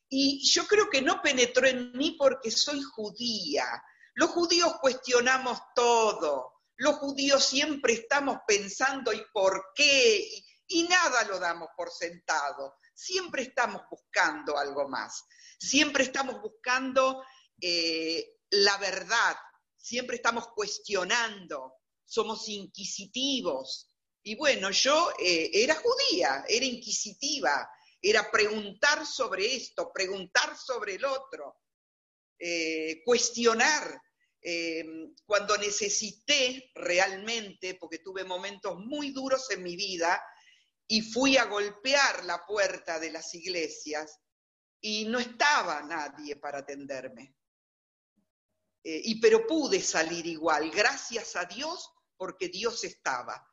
Y yo creo que no penetró en mí porque soy judía. Los judíos cuestionamos todo. Los judíos siempre estamos pensando y por qué, y, nada lo damos por sentado. Siempre estamos buscando algo más. Siempre estamos buscando eh, la verdad. Siempre estamos cuestionando somos inquisitivos. Y bueno, yo eh, era judía, era inquisitiva, era preguntar sobre esto, preguntar sobre el otro, eh, cuestionar. Em, cuando necesité realmente, porque tuve momentos muy duros en mi vida, y fui a golpear la puerta de las iglesias y no estaba nadie para atenderme. Eh, y pero pude salir igual, gracias a Dios, porque Dios estaba.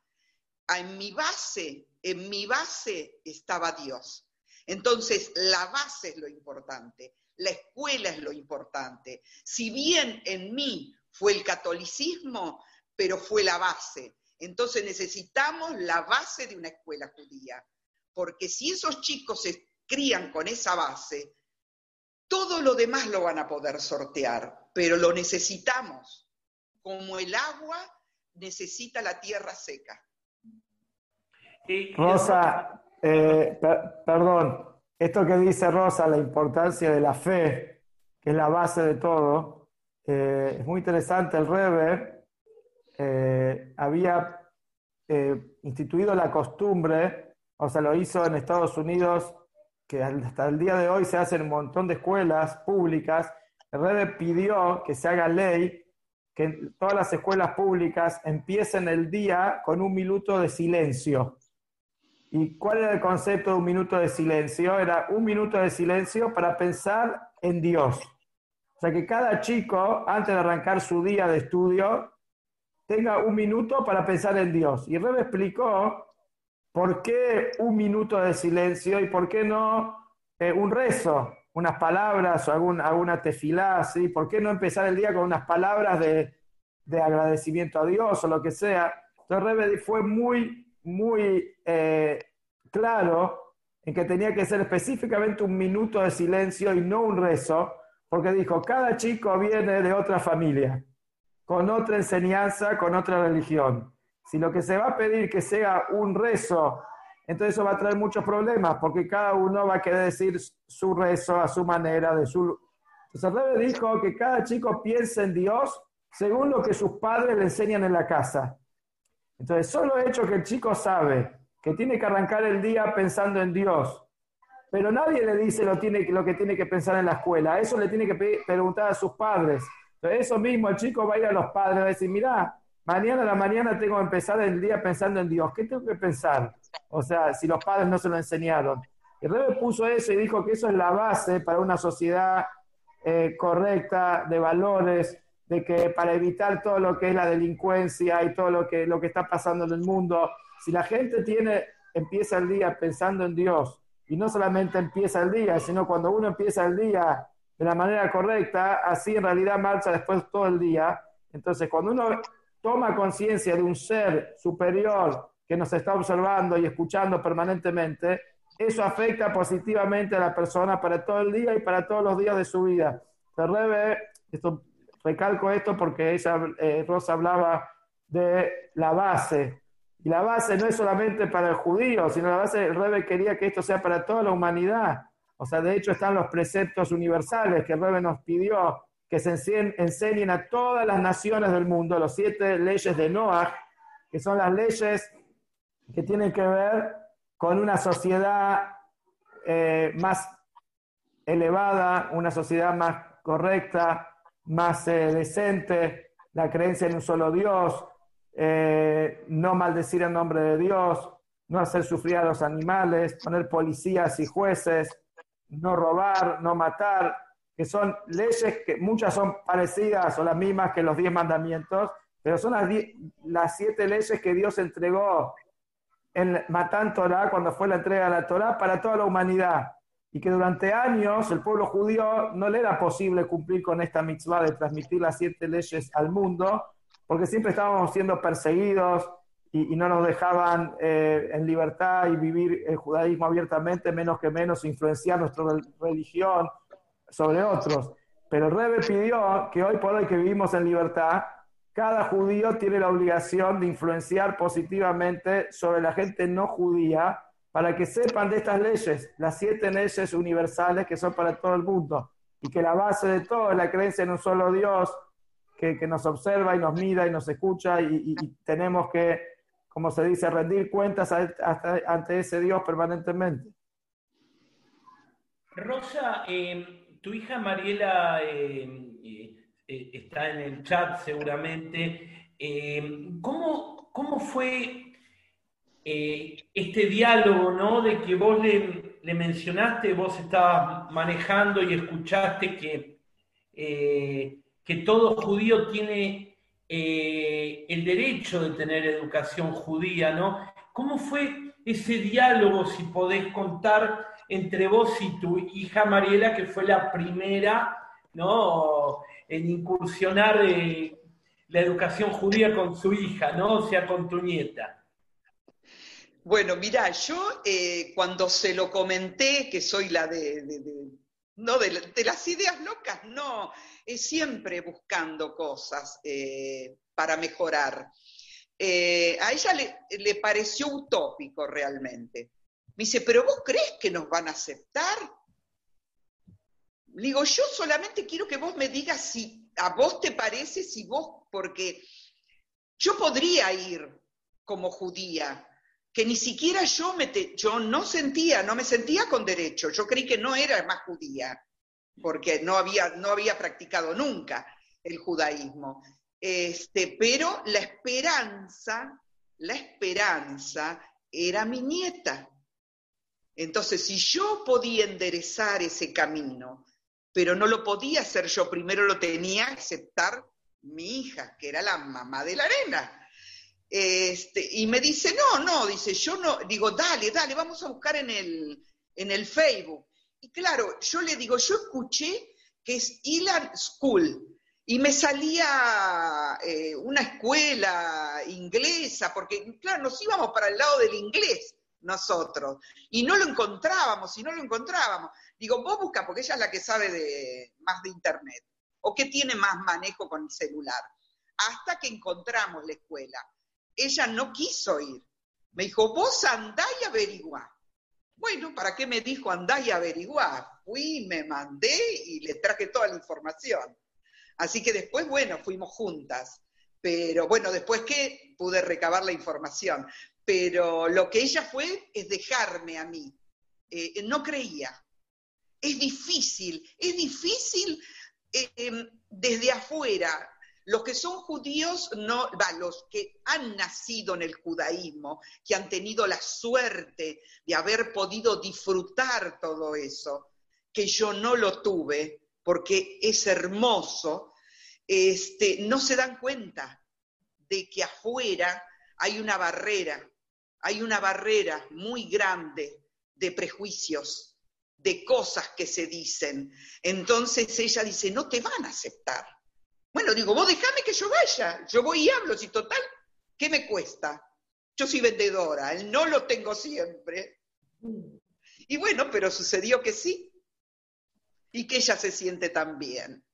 En mi base, en mi base estaba Dios. Entonces, la base es lo importante, la escuela es lo importante. Si bien en mí fue el catolicismo, pero fue la base. Entonces necesitamos la base de una escuela judía, porque si esos chicos se crían con esa base, todo lo demás lo van a poder sortear, pero lo necesitamos, como el agua necesita la tierra seca. Rosa, eh, perdón, esto que dice Rosa, la importancia de la fe, que es la base de todo, eh, es muy interesante. El Rebe eh, había instituido la costumbre, o sea, lo hizo en Estados Unidos, que hasta el día de hoy se hacen un montón de escuelas públicas. El Rebe pidió que se haga ley que todas las escuelas públicas empiecen el día con un minuto de silencio. ¿Y cuál era el concepto de un minuto de silencio? Era un minuto de silencio para pensar en Dios. O sea, que cada chico, antes de arrancar su día de estudio, tenga un minuto para pensar en Dios. Y Rebe explicó por qué un minuto de silencio y por qué no eh, un rezo unas palabras o algún, alguna tefilá, ¿sí? ¿Por qué no empezar el día con unas palabras de, agradecimiento a Dios o lo que sea? Entonces Rebe fue muy, muy eh, claro en que tenía que ser específicamente un minuto de silencio y no un rezo, porque dijo, cada chico viene de otra familia, con otra enseñanza, con otra religión. Si lo que se va a pedir que sea un rezo, entonces eso va a traer muchos problemas, porque cada uno va a querer decir su rezo a su manera, de su... Entonces el rey dijo que cada chico piense en Dios según lo que sus padres le enseñan en la casa. Entonces, solo el hecho que el chico sabe que tiene que arrancar el día pensando en Dios, pero nadie le dice lo, tiene, lo que tiene que pensar en la escuela, eso le tiene que preguntar a sus padres. Entonces, eso mismo, el chico va a ir a los padres, a decir, mira, mañana a la mañana tengo que empezar el día pensando en Dios, ¿qué tengo que pensar? O sea, si los padres no se lo enseñaron. El rey puso eso y dijo que eso es la base para una sociedad eh, correcta de valores, de que para evitar todo lo que es la delincuencia y todo lo que, lo que está pasando en el mundo, si la gente tiene, empieza el día pensando en Dios, y no solamente empieza el día, sino cuando uno empieza el día de la manera correcta, así en realidad marcha después todo el día. Entonces, cuando uno toma conciencia de un ser superior que nos está observando y escuchando permanentemente, eso afecta positivamente a la persona para todo el día y para todos los días de su vida. Se reve, esto Recalco esto porque eh, Rosa hablaba de la base. Y la base no es solamente para el judío, sino la base, el Rebe quería que esto sea para toda la humanidad. O sea, de hecho están los preceptos universales que el Rebe nos pidió que se enseñen a todas las naciones del mundo, los siete leyes de Noah, que son las leyes que tienen que ver con una sociedad eh, más elevada, una sociedad más correcta, más eh, decente, la creencia en un solo Dios, eh, no maldecir en nombre de Dios, no hacer sufrir a los animales, poner policías y jueces, no robar, no matar, que son leyes que muchas son parecidas o las mismas que los diez mandamientos, pero son las, las siete leyes que Dios entregó en Matán Torah, cuando fue la entrega de la Torah, para toda la humanidad y que durante años el pueblo judío no le era posible cumplir con esta mitzvah de transmitir las siete leyes al mundo, porque siempre estábamos siendo perseguidos y, no nos dejaban eh, en libertad y vivir el judaísmo abiertamente, menos que menos influenciar nuestra religión sobre otros. Pero el Rebbe pidió que hoy por hoy que vivimos en libertad, cada judío tiene la obligación de influenciar positivamente sobre la gente no judía para que sepan de estas leyes, las siete leyes universales que son para todo el mundo, y que la base de todo es la creencia en un solo Dios que, nos observa y nos mira y nos escucha y, tenemos que, como se dice, rendir cuentas ante ese Dios permanentemente. Rosa, em, tu hija Mariela em, eh, está en el chat seguramente. Em, ¿cómo, ¿Cómo fue eh, este diálogo, ¿no? De que vos le, mencionaste, vos estabas manejando y escuchaste que, eh, que todo judío tiene eh, el derecho de tener educación judía, ¿no? ¿Cómo fue ese diálogo, si podés contar, entre vos y tu hija Mariela, que fue la primera, ¿no? En incursionar la educación judía con su hija, ¿no? O sea, con tu nieta. Bueno, mira, yo eh, cuando se lo comenté, que soy la de, no de, las ideas locas, no, es siempre buscando cosas eh, para mejorar. Eh, a ella le, le, pareció utópico realmente. Me dice, pero vos crees que nos van a aceptar? digo, yo solamente quiero que vos me digas si a vos te parece, si vos, porque yo podría ir como judía, que ni siquiera yo, me yo no sentía, no me sentía con derecho, yo creí que no era más judía, porque no había, no había practicado nunca el judaísmo. Este, pero la esperanza, la esperanza era mi nieta. Entonces, si yo podía enderezar ese camino, pero no lo podía hacer yo, primero lo tenía que aceptar mi hija, que era la mamá de la arena. Este, y me dice, no, no, dice, yo no, digo, dale, dale, vamos a buscar en el, en el Facebook. Y claro, yo le digo, yo escuché que es Ilan School, y me salía eh, una escuela inglesa, porque claro, nos íbamos para el lado del inglés, nosotros. Y no lo encontrábamos, y no lo encontrábamos. Digo, vos busca, porque ella es la que sabe de, más de Internet, o que tiene más manejo con el celular. Hasta que encontramos la escuela. Ella no quiso ir. Me dijo, vos andá y averiguá. Bueno, ¿para qué me dijo andá y averiguá? Fui, me mandé y le traje toda la información. Así que después, bueno, fuimos juntas. Pero bueno, después que pude recabar la información. Pero lo que ella fue es dejarme a mí. Eh, no creía. Es difícil, es difícil eh, em, desde afuera. Los que son judíos, no, va, los que han nacido en el judaísmo, que han tenido la suerte de haber podido disfrutar todo eso, que yo no lo tuve, porque es hermoso, este, no se dan cuenta de que afuera hay una barrera, hay una barrera muy grande de prejuicios, de cosas que se dicen. Entonces ella dice, no te van a aceptar. Bueno, digo, vos déjame que yo vaya, yo voy y hablo, si total, ¿qué me cuesta? Yo soy vendedora, el no lo tengo siempre. Y bueno, pero sucedió que sí, y que ella se siente tan bien.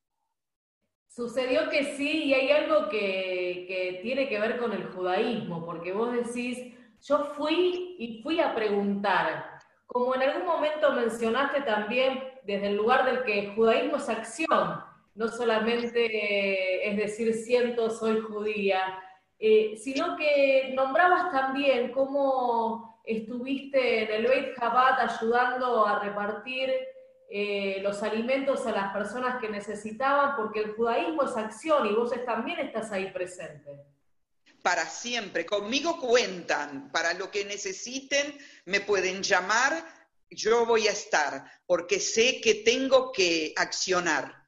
Sucedió que sí, y hay algo que, tiene que ver con el judaísmo, porque vos decís, yo fui y fui a preguntar, como en algún momento mencionaste también desde el lugar del que el judaísmo es acción, no solamente es decir siento soy judía, eh, sino que nombrabas también cómo estuviste en el Beit Chabad ayudando a repartir eh, los alimentos a las personas que necesitaban, porque el judaísmo es acción y vos también estás ahí presente. Para siempre, conmigo cuentan, para lo que necesiten me pueden llamar, yo voy a estar, porque sé que tengo que accionar,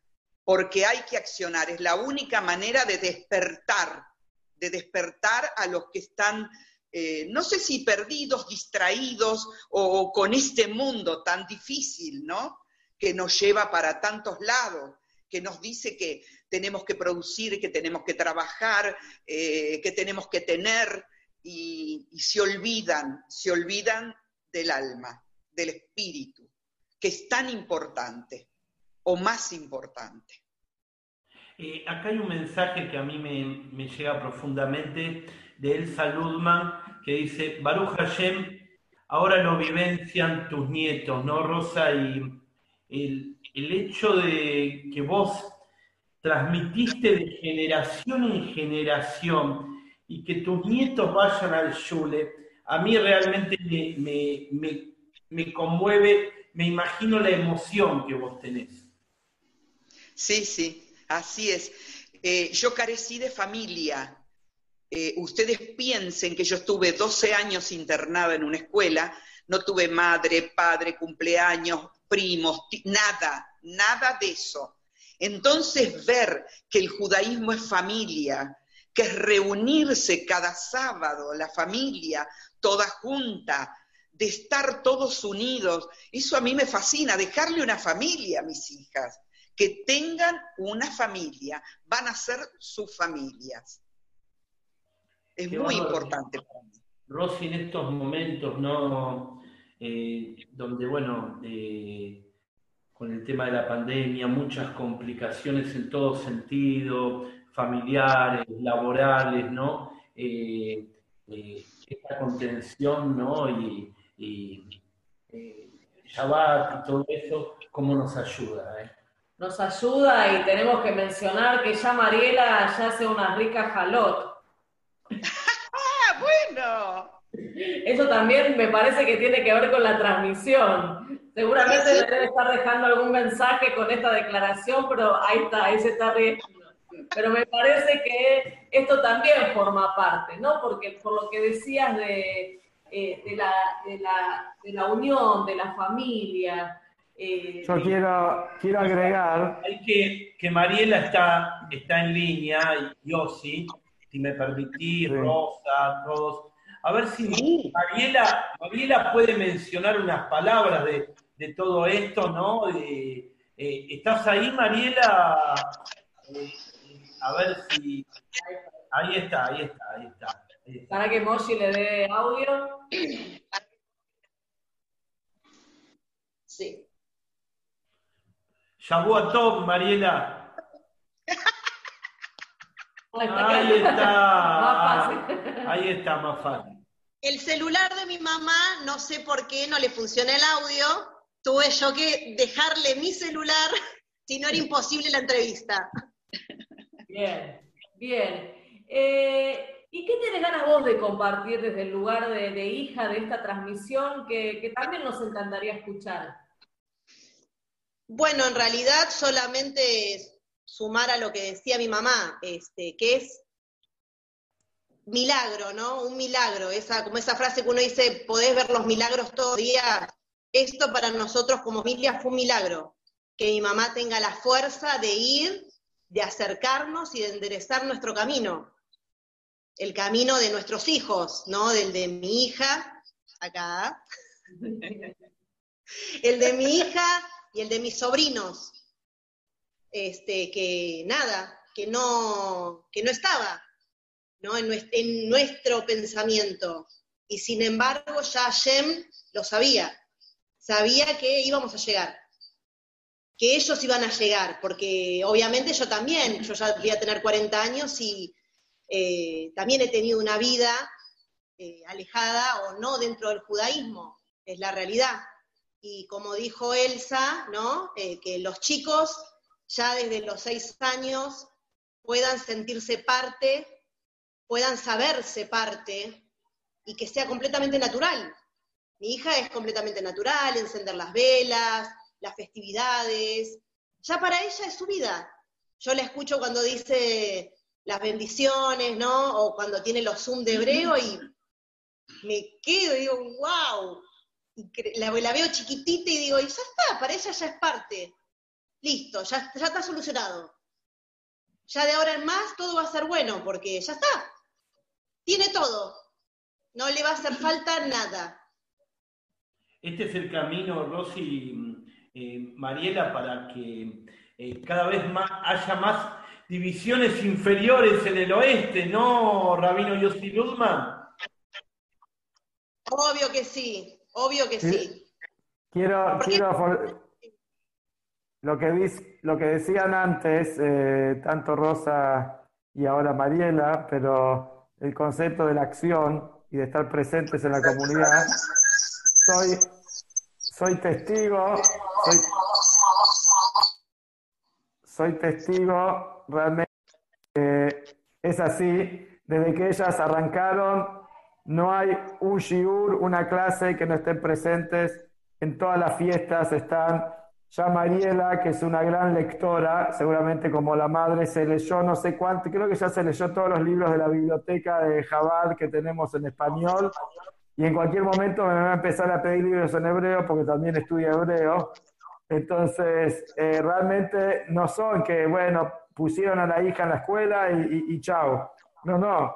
porque hay que accionar, es la única manera de despertar, de despertar a los que están eh, no sé si perdidos, distraídos o, con este mundo tan difícil, ¿no? que nos lleva para tantos lados, que nos dice que tenemos que producir, que tenemos que trabajar, eh, que tenemos que tener, y, se olvidan, se olvidan del alma, del espíritu, que es tan importante o más importante. Eh, acá hay un mensaje que a mí me, llega profundamente de Elsa Ludman, que dice, Baruch Hashem, ahora lo vivencian tus nietos, ¿no, Rosa? Y el, hecho de que vos transmitiste de generación en generación y que tus nietos vayan al Shule, a mí realmente me, conmueve, me imagino la emoción que vos tenés. Sí, sí, así es. Eh, yo carecí de familia. Eh, ustedes piensen que yo estuve 12 años internada en una escuela, no tuve madre, padre, cumpleaños, primos, nada, nada de eso. Entonces ver que el judaísmo es familia, que es reunirse cada sábado, la familia, toda junta, de estar todos unidos, eso a mí me fascina, dejarle una familia a mis hijas, que tengan una familia, van a ser sus familias. Es muy importante para mí. Rosy, en estos momentos, ¿no? Eh, donde, bueno, eh, con el tema de la pandemia, muchas complicaciones en todo sentido, familiares, laborales, ¿no? Eh, esta contención, ¿no? Y, y Shabbat y todo eso, ¿cómo nos ayuda? Nos ayuda y tenemos que mencionar que ya Mariela ya hace una rica jalot. ¡Ah, bueno! Eso también me parece que tiene que ver con la transmisión. Seguramente le debe estar dejando algún mensaje con esta declaración, pero ahí está, ahí se está riendo. Pero me parece que esto también forma parte, ¿no? Porque por lo que decías de, eh, de, la, de, la, de, la, unión, de la familia. Eh, Yo quiero, quiero agregar. Hay que, que Mariela está, está en línea, y Yossi, si me permitís, Rosa, todos a ver si Mariela, puede mencionar unas palabras de, todo esto, ¿no? Eh, ¿Estás ahí, Mariela? Eh, a ver si... Ahí está, ahí está, ahí está. Para que Moshi le dé audio. Sí. Shabuatov, Mariela. Ahí está. Ahí está, más fácil. El celular de mi mamá, no sé por qué no le funciona el audio. Tuve yo que dejarle mi celular, si no era imposible la entrevista. Bien, bien. Eh, ¿Y qué tienes ganas vos de compartir desde el lugar de, hija de esta transmisión que, que, también nos encantaría escuchar? Bueno, en realidad solamente sumar a lo que decía mi mamá, este, que es milagro, ¿no? Un milagro, esa, como esa frase que uno dice, podés ver los milagros todo el día. Esto para nosotros como familia fue un milagro, que mi mamá tenga la fuerza de ir, de acercarnos y de enderezar nuestro camino. El camino de nuestros hijos, ¿no? Del de mi hija, acá. el de mi hija y el de mis sobrinos. Este, que nada, que no, que no estaba, en, nuestro, pensamiento. Y sin embargo, ya Shem lo sabía. Sabía que íbamos a llegar. Que ellos iban a llegar, porque obviamente yo también, yo ya voy a tener 40 años y eh, también he tenido una vida eh, alejada o no dentro del judaísmo, es la realidad. Y como dijo Elsa, ¿no? Eh, que los chicos ya desde los seis años puedan sentirse parte puedan saberse parte y que sea completamente natural. Mi hija es completamente natural, encender las velas, las festividades, ya para ella es su vida. Yo la escucho cuando dice las bendiciones, ¿no? O cuando tiene los Zoom de hebreo y me quedo y digo, wow. La, veo chiquitita y digo, y ya está, para ella ya es parte. Listo, ya, ya está solucionado. Ya de ahora en más todo va a ser bueno, porque ya está tiene todo. No le va a hacer falta nada. Este es el camino, Rosy, eh, Mariela, para que eh, cada vez más haya más divisiones inferiores en el oeste, ¿no, Rabino Yossi Ludman? Obvio que sí, obvio que sí. Quiero, quiero lo que, lo que decían antes, eh, tanto Rosa y ahora Mariela, pero el concepto de la acción y de estar presentes en la comunidad. Soy, soy testigo, soy, testigo realmente es así. Desde que ellas arrancaron, no hay un shiur, una clase que no estén presentes. En todas las fiestas están ya Mariela, que es una gran lectora, seguramente como la madre, se leyó no sé cuánto, creo que ya se leyó todos los libros de la biblioteca de Jabal que tenemos en español. Y en cualquier momento me va a empezar a pedir libros en hebreo porque también estudia hebreo. Entonces, eh, realmente no son que, bueno, pusieron a la hija en la escuela y, y, chao. No, no.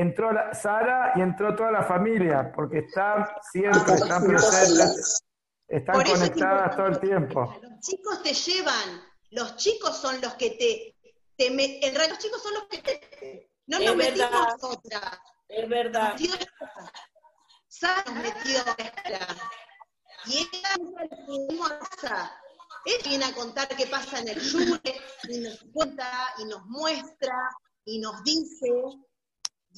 Entró Sara y entró toda la familia porque están siempre, están presentes están conectadas todo el tiempo. Los chicos te llevan, los chicos son los que te, te en realidad los chicos son los que te, no nos metimos nosotras. Es verdad. Nos metió Y ella ella viene a contar qué pasa en el Yure, y nos cuenta, y nos muestra, y nos dice,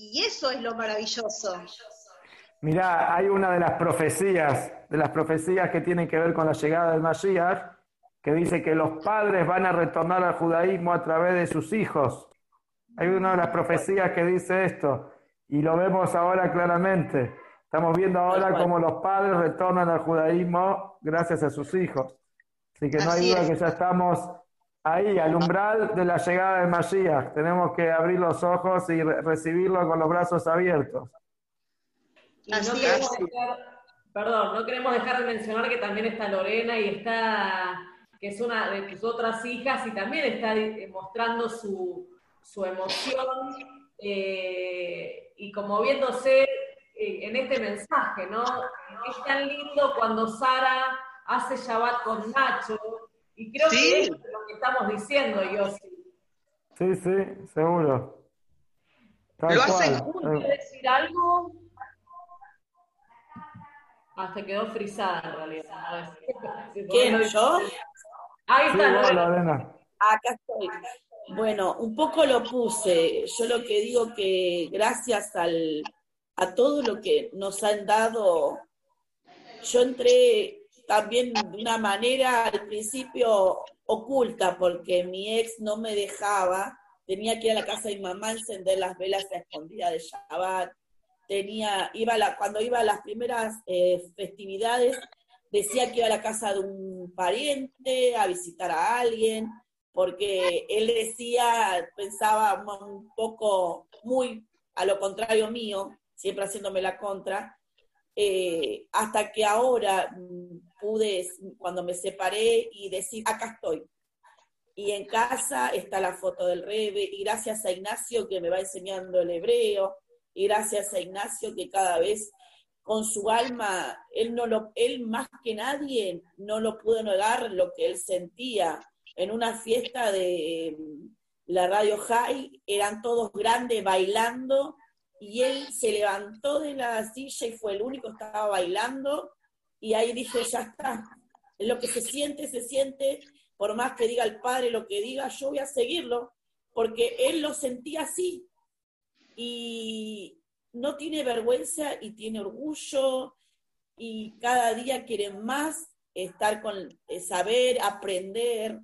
y eso es lo maravilloso. Mirá, hay una de las profecías, de las profecías que tienen que ver con la llegada del Mashiach, que dice que los padres van a retornar al judaísmo a través de sus hijos. Hay una de las profecías que dice esto, y lo vemos ahora claramente. Estamos viendo ahora cómo los padres retornan al judaísmo gracias a sus hijos. Así que no hay duda que ya estamos ahí, al umbral de la llegada del Mashiach. Tenemos que abrir los ojos y recibirlo con los brazos abiertos no queremos dejar, perdón, no queremos dejar de mencionar que también está Lorena y está, que es una de tus otras hijas y también está mostrando su, emoción eh, y como viéndose eh, en este mensaje, ¿no? Es tan lindo cuando Sara hace Shabbat con Nacho y creo que es lo que estamos diciendo, Yossi. Sí, sí, seguro. lo hacen juntos. decir algo? Ah, te quedó frisada en realidad. ¿Quién, yo? Ahí está. Sí. Acá estoy. Bueno, un poco lo puse. Yo lo que digo que gracias al, a todo lo que nos han dado, yo entré también de una manera al principio oculta, porque mi ex no me dejaba, tenía que ir a la casa de mi mamá a encender las velas a escondida de Shabbat, tenía, iba la, cuando iba a las primeras eh, festividades, decía que iba a la casa de un pariente a visitar a alguien, porque él decía, pensaba un poco muy a lo contrario mío, siempre haciéndome la contra, eh, hasta que ahora mm, pude, cuando me separé, y decir, acá estoy. Y en casa está la foto del Rebe, y gracias a Ignacio que me va enseñando el hebreo, y gracias a Ignacio que cada vez con su alma, él, no lo, él más que nadie no lo pudo negar lo que él sentía, en una fiesta de la Radio High, eran todos grandes bailando y él se levantó de la silla y fue el único que estaba bailando y ahí dije, ya está, lo que se siente, se siente, por más que diga el padre lo que diga, yo voy a seguirlo, porque él lo sentía así. Y no tiene vergüenza y tiene orgullo. Y cada día quiere más estar con, eh, saber, aprender,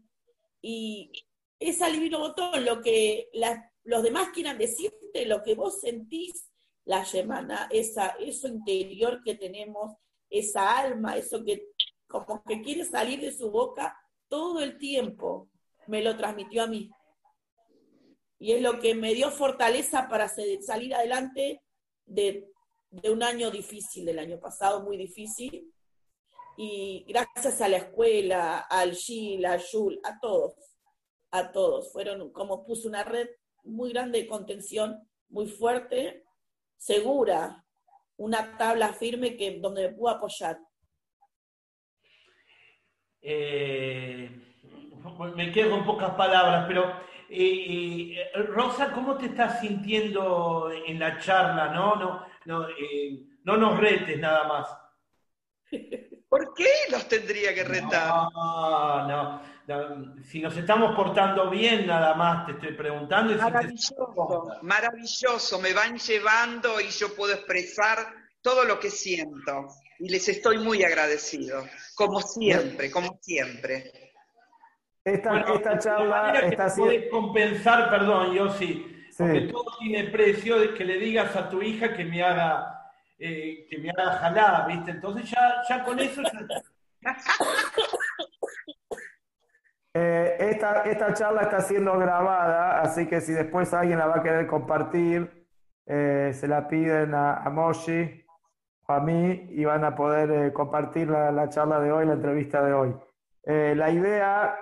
y es al divino botón lo que los demás quieran decirte, lo que vos sentís, la semana, esa, eso interior que tenemos, esa alma, eso que como que quiere salir de su boca todo el tiempo, me lo transmitió a mí. Y es lo que me dio fortaleza para salir adelante de, un año difícil, del año pasado muy difícil, y gracias a la escuela, al GIL, a Yul, a todos, a todos. Fueron como puso una red muy grande de contención, muy fuerte, segura, una tabla firme que, donde me puedo apoyar. Eh, me quedo con pocas palabras, pero eh, eh, Rosa, ¿cómo te estás sintiendo en la charla? No, no, no, no nos retes nada más. ¿Por qué los tendría que retar? No, no, Si nos estamos portando bien, nada más te estoy preguntando. Maravilloso, maravilloso. Me van llevando y yo puedo expresar todo lo que siento. Y les estoy muy agradecido. Como siempre, como siempre. Esta, esta charla está Puedes compensar, perdón, yo sí, porque todo tiene precio, de que le digas a tu hija que me haga eh, que me haga jalada, ¿viste? Entonces ya, ya con eso... Eh, esta, esta charla está siendo grabada, así que si después alguien la va a querer compartir, eh, se la piden a, a, Moshi o a mí y van a poder compartir la, la, charla de hoy, la entrevista de hoy. la idea,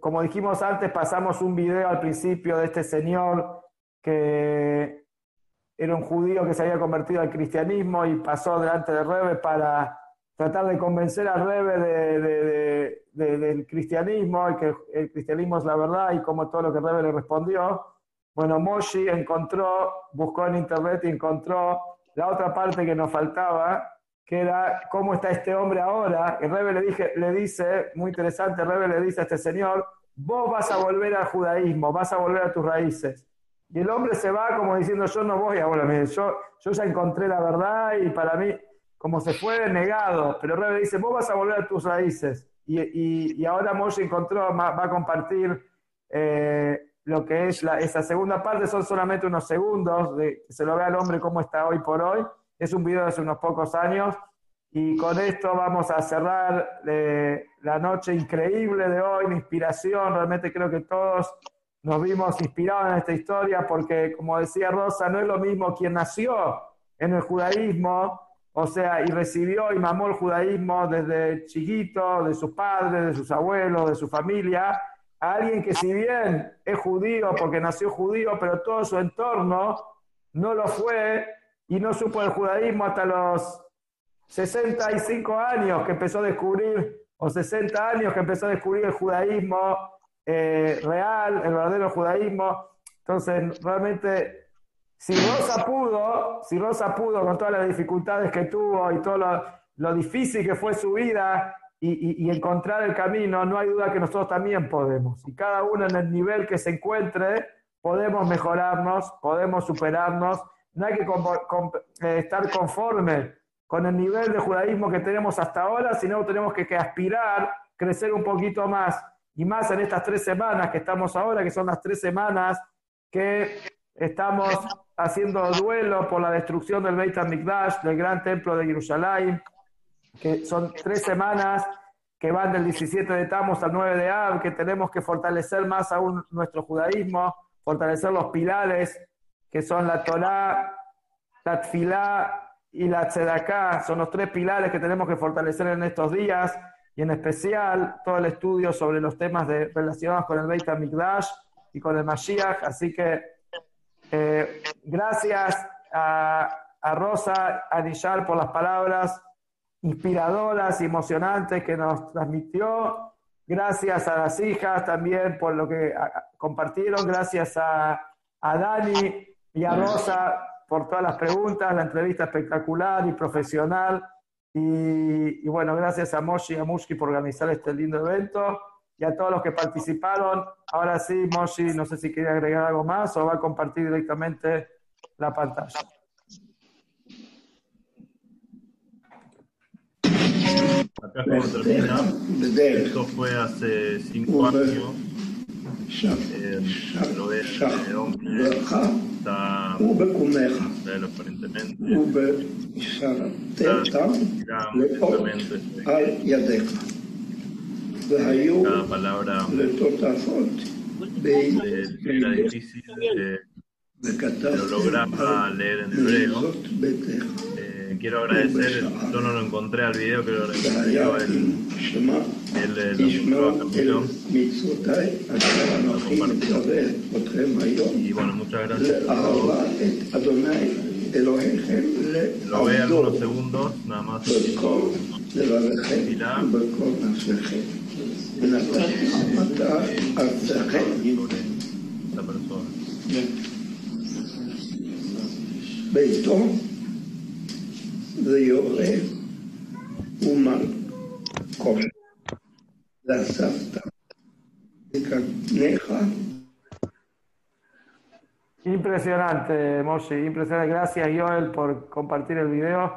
como dijimos antes, pasamos un video al principio de este señor que era un judío que se había convertido al cristianismo y pasó delante de Rebe para tratar de convencer a Rebe de, del cristianismo y que el cristianismo es la verdad y como todo lo que Rebe le respondió. Bueno, Moshi encontró, buscó en internet y encontró la otra parte que nos faltaba, que era cómo está este hombre ahora. Y Rebe le, dije, le dice, muy interesante, Rebe le dice a este señor, vos vas a volver al judaísmo, vas a volver a tus raíces. Y el hombre se va como diciendo, yo no voy a volver, yo, yo ya encontré la verdad y para mí, como se fue negado, pero Rebe dice, vos vas a volver a tus raíces. Y, y, y ahora Moshe encontró, va, a compartir eh, lo que es la, esa segunda parte, son solamente unos segundos, de se lo vea al hombre cómo está hoy por hoy. Es un video de hace unos pocos años. Y con esto vamos a cerrar eh, la noche increíble de hoy, la inspiración. Realmente creo que todos nos vimos inspirados en esta historia porque, como decía Rosa, no es lo mismo quien nació en el judaísmo, o sea, y recibió y mamó el judaísmo desde chiquito, de sus padres, de sus abuelos, de su familia, a alguien que si bien es judío porque nació judío, pero todo su entorno no lo fue y no supo el judaísmo hasta los 65 años que empezó a descubrir, o 60 años que empezó a descubrir el judaísmo eh, real, el verdadero judaísmo. Entonces, realmente si Rosa pudo, si Rosa pudo con todas las dificultades que tuvo y todo lo, difícil que fue su vida y, encontrar el camino, no hay duda que nosotros también podemos. Y cada uno en el nivel que se encuentre, podemos mejorarnos, podemos superarnos. No hay que eh, estar conforme con el nivel de judaísmo que tenemos hasta ahora, sino tenemos que, que aspirar, crecer un poquito más. Y más en estas tres semanas que estamos ahora, que son las tres semanas que estamos haciendo duelo por la destrucción del Beit HaMikdash, del gran templo de Jerusalén, que son tres semanas que van del 17 de Tamos al 9 de Ab, que tenemos que fortalecer más aún nuestro judaísmo, fortalecer los pilares, que son la Torah, la Tfilá y la Tzedaká, son los tres pilares que tenemos que fortalecer en estos días, y en especial todo el estudio sobre los temas de, relacionados con el Beit HaMikdash y con el Mashiach, así que eh, gracias a, Rosa Anillal por las palabras inspiradoras y emocionantes que nos transmitió. Gracias a las hijas también por lo que compartieron. Gracias a, Dani y a Rosa por todas las preguntas, la entrevista espectacular y profesional. Y, bueno, gracias a Moshi y a Mushki por organizar este lindo evento y a todos los que participaron. Ahora sí, Moshi, no sé si quería agregar algo más o va a compartir directamente la pantalla. Acá es como termina. Esto fue hace cinco años. Eh, lo ves, el hombre está él aparentemente. Está, cada palabra era difícil, eh, lo lograba leer en hebreo. Eh, quiero agradecer, yo no lo encontré al video, pero lo él, él lo mostró a Y bueno, muchas gracias a todos. Lo ve algunos segundos, nada más una persona hasta La La Impresionante, Moshi, impresionante. Gracias, Joel, por compartir el video.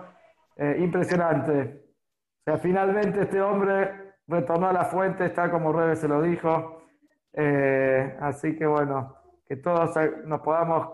Eh, impresionante. O sea, finalmente este hombre retornó a la fuente, está como Rebe se lo dijo. Eh, así que bueno, que todos nos podamos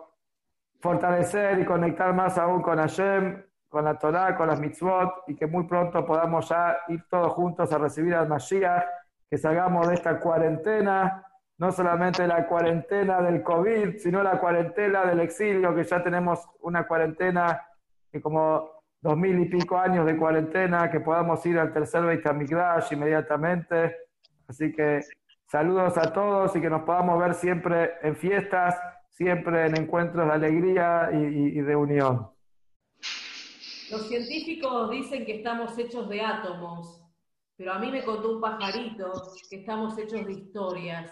fortalecer y conectar más aún con Hashem, con la Torah, con las mitzvot, y que muy pronto podamos ya ir todos juntos a recibir al Mashiach, que salgamos de esta cuarentena, no solamente la cuarentena del COVID, sino la cuarentena del exilio, que ya tenemos una cuarentena que como dos mil y pico años de cuarentena, que podamos ir al tercer Beit HaMikdash inmediatamente. Así que saludos a todos y que nos podamos ver siempre en fiestas, siempre en encuentros de alegría y, y de unión. Los científicos dicen que estamos hechos de átomos, pero a mí me contó un pajarito que estamos hechos de historias.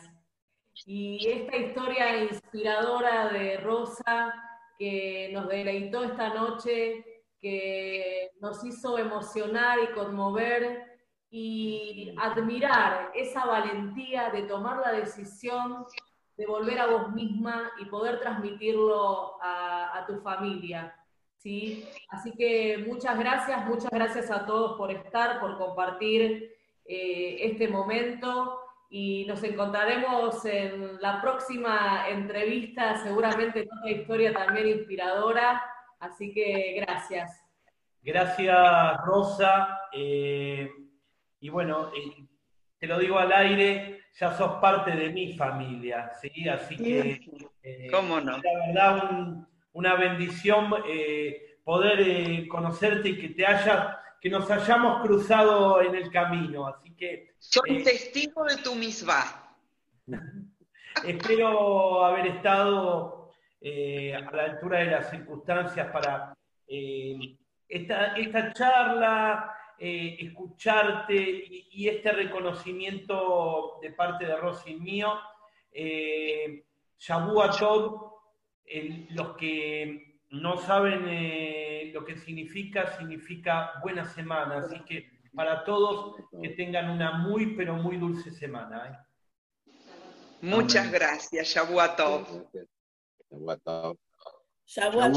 Y esta historia inspiradora de Rosa que nos deleitó esta noche que nos hizo emocionar y conmover y admirar esa valentía de tomar la decisión de volver a vos misma y poder transmitirlo a, tu familia. ¿sí? Así que muchas gracias, muchas gracias a todos por estar, por compartir eh, este momento y nos encontraremos en la próxima entrevista, seguramente en otra historia también inspiradora. Así que gracias. Gracias, Rosa. Eh, y bueno, eh, te lo digo al aire, ya sos parte de mi familia, ¿sí? Así que... Eh, ¿Cómo no? La verdad, una bendición poder conocerte y que te haya, que nos hayamos cruzado en el camino. Así que... Soy testigo de tu misma. espero haber estado eh, a la altura de las circunstancias para eh, esta, esta, charla, eh, escucharte y, este reconocimiento de parte de Rosy mío. Eh, Shabu el- los que no saben eh, lo que significa, significa buena semana. Así que para todos que tengan una muy, pero muy dulce semana. ¿eh? Muchas Amén. gracias, Shabuatov. Shavuot Tov. Shavuot